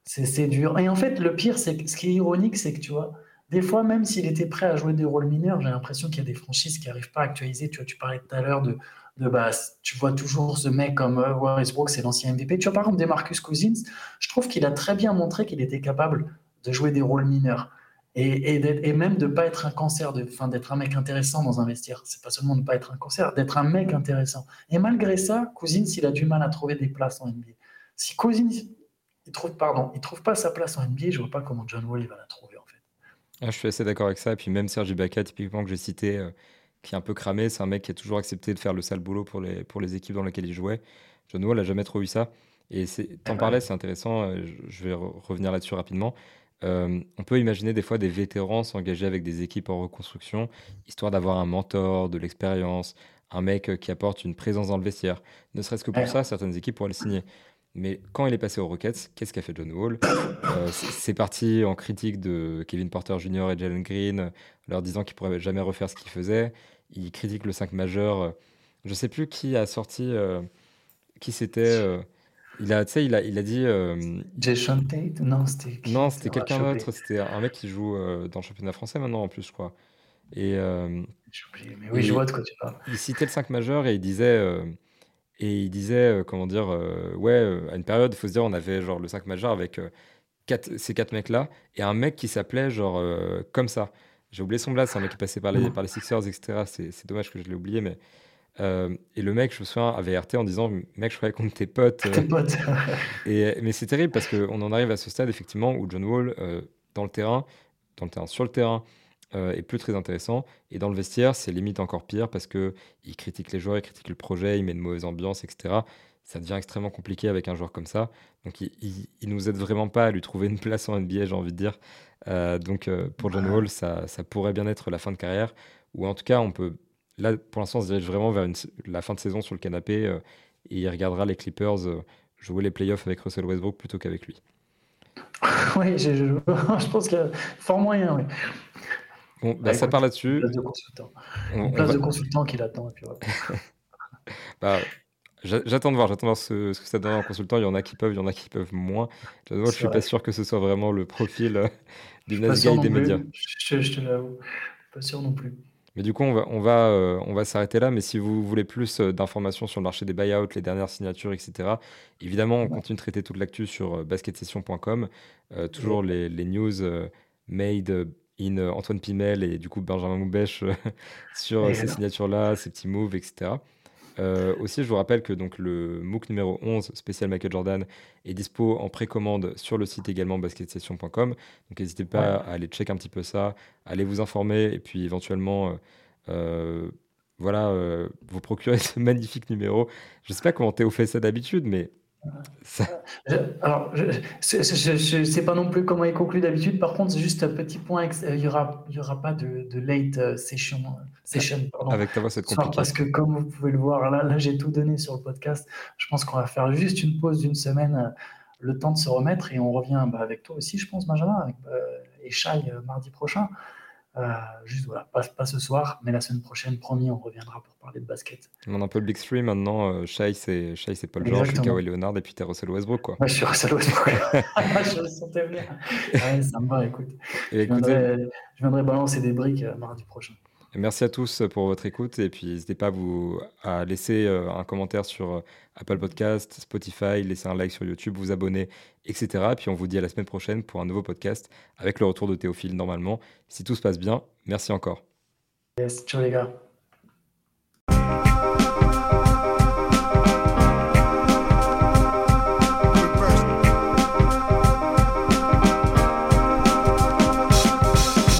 [SPEAKER 2] C'est dur. Et en fait, le pire, c'est ce qui est ironique, c'est que tu vois, des fois, même s'il était prêt à jouer des rôles mineurs, j'ai l'impression qu'il y a des franchises qui n'arrivent pas à actualiser. Tu tu parlais tout à l'heure de, de base. Tu vois toujours ce mec comme euh, Westbrook, c'est l'ancien MVP. Tu vois, par exemple, des Marcus Cousins, je trouve qu'il a très bien montré qu'il était capable de jouer des rôles mineurs. Et, et, même de ne pas être un cancer, d'être un mec intéressant dans un vestiaire. C'est pas seulement de ne pas être un cancer, d'être un mec intéressant. Et malgré ça, Cousins, il a du mal à trouver des places en NBA. Si Cousins, il trouve, pardon, il trouve pas sa place en NBA, je vois pas comment John Wall va la trouver en fait.
[SPEAKER 1] Ah, je suis assez d'accord avec ça. Et puis même Sergi Ibaka, typiquement, que j'ai cité, euh, qui est un peu cramé. C'est un mec qui a toujours accepté de faire le sale boulot pour les, pour les équipes dans lesquelles il jouait. John Wall n'a jamais trop eu ça. Et t'en parlais, c'est intéressant. Euh, je vais revenir là-dessus rapidement. Euh, on peut imaginer des fois des vétérans s'engager avec des équipes en reconstruction, histoire d'avoir un mentor, de l'expérience, un mec qui apporte une présence dans le vestiaire. Ne serait-ce que pour ça, certaines équipes pourraient le signer. Mais quand il est passé aux Rockets, qu'est-ce qu'a fait John Wall? Euh, C'est parti en critique de Kevin Porter Jr. et Jalen Green, leur disant qu'il pourrait jamais refaire ce qu'il faisait. Il critique le 5 majeur. Je sais plus qui a sorti, euh, qui c'était. Euh, il a, il a, il a dit.
[SPEAKER 2] Jason Tate? Non, c'était.
[SPEAKER 1] Non, c'était quelqu'un d'autre. C'était un mec qui joue dans le championnat français maintenant en plus, je crois. Et,
[SPEAKER 2] mais oui, je vois de quoi tu parles.
[SPEAKER 1] Il citait le 5 majeur et il disait et il disait, euh, comment dire, euh, ouais, euh, à une période, il faut se dire, on avait genre le 5 majeur avec quatre, ces quatre mecs-là et un mec qui s'appelait genre comme ça. J'ai oublié son blast, c'est un mec qui passait par les, par les Sixers, etc. C'est dommage que je l'ai oublié, mais. Et le mec, je me souviens, avait RT en disant Mec, je croyais qu'on était potes.
[SPEAKER 2] Tes potes.
[SPEAKER 1] et, mais c'est terrible parce qu'on en arrive à ce stade, effectivement, où John Wall, dans le terrain, dans le terrain, sur le terrain, euh, est plus très intéressant. Et dans le vestiaire, c'est limite encore pire parce que il critique les joueurs, il critique le projet, il met une mauvaise ambiance, etc. Ça devient extrêmement compliqué avec un joueur comme ça. Donc, il, il, nous aide vraiment pas à lui trouver une place en NBA, j'ai envie de dire. Euh, donc, euh, pour John Wall, ça, ça, pourrait bien être la fin de carrière. Ou en tout cas, on peut. Là, pour l'instant, on se dirige vraiment vers une, la fin de saison sur le canapé et il regardera les Clippers jouer les playoffs avec Russell Westbrook plutôt qu'avec lui.
[SPEAKER 2] oui, je, je, je, pense qu'il y a fort moyen. Oui.
[SPEAKER 1] Bon, bah, ça part là-dessus.
[SPEAKER 2] Place de consultant. Une place de consultant qui l'attend.
[SPEAKER 1] bah, j'attends de voir, j'attends de voir ce, ce, que ça donne en consultant. Il y en a qui peuvent, il y en a qui peuvent moins. Moi, je suis pas sûr que ce soit vraiment le profil euh, du nice guy des médias.
[SPEAKER 2] Je, je te l'avoue, pas sûr non plus.
[SPEAKER 1] Mais du coup, on va, on va, euh, on va s'arrêter là. Mais si vous voulez plus euh, d'informations sur le marché des buyouts, les dernières signatures, etc., évidemment, on continue de traiter toute l'actu sur basketsession.com. toujours les, les news made in euh, Antoine Pimel et du coup Benjamin Moubèche euh, sur ces signatures-là, ces petits moves, etc. Euh, aussi, je vous rappelle que donc, le MOOC numéro 11, spécial Michael Jordan, est dispo en précommande sur le site également basketsession.com. Donc n'hésitez pas à aller check un petit peu ça, à aller vous informer et puis éventuellement, euh, euh, voilà, vous procurer ce magnifique numéro. Je ne sais pas comment Théo fait ça d'habitude, mais
[SPEAKER 2] alors, je ne sais pas non plus comment il conclut d'habitude. Par contre, c'est juste un petit point. Il n'y aura, il y aura pas de, late euh, session. Euh, session
[SPEAKER 1] Avec ta voix, c'est compliqué.
[SPEAKER 2] Parce que, comme vous pouvez le voir, là, là j'ai tout donné sur le podcast. Je pense qu'on va faire juste une pause d'une semaine, euh, le temps de se remettre, et on revient bah, avec toi aussi, je pense, Benjamin, avec, et Shai mardi prochain. Euh, juste voilà, pas, ce soir, mais la semaine prochaine, promis, on reviendra pour parler de basket.
[SPEAKER 1] On a un peu le Big Three maintenant. Euh, Shai, c'est Paul George, Kawhi Leonard, et puis t'es Russell Westbrook. Quoi.
[SPEAKER 2] je suis Russell Westbrook. je le sentais venir. Ouais, ça me va, écoute. je, viendrai, je viendrai balancer des briques euh, mardi prochain.
[SPEAKER 1] Merci à tous pour votre écoute et puis n'hésitez pas à, vous, à laisser un commentaire sur Apple Podcast, Spotify, laisser un like sur YouTube, vous abonner, etc. Et puis on vous dit à la semaine prochaine pour un nouveau podcast avec le retour de Théophile normalement. Si tout se passe bien, merci encore.
[SPEAKER 2] Yes, ciao les gars.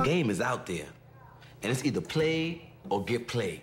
[SPEAKER 2] game is out there. And it's either play or get played.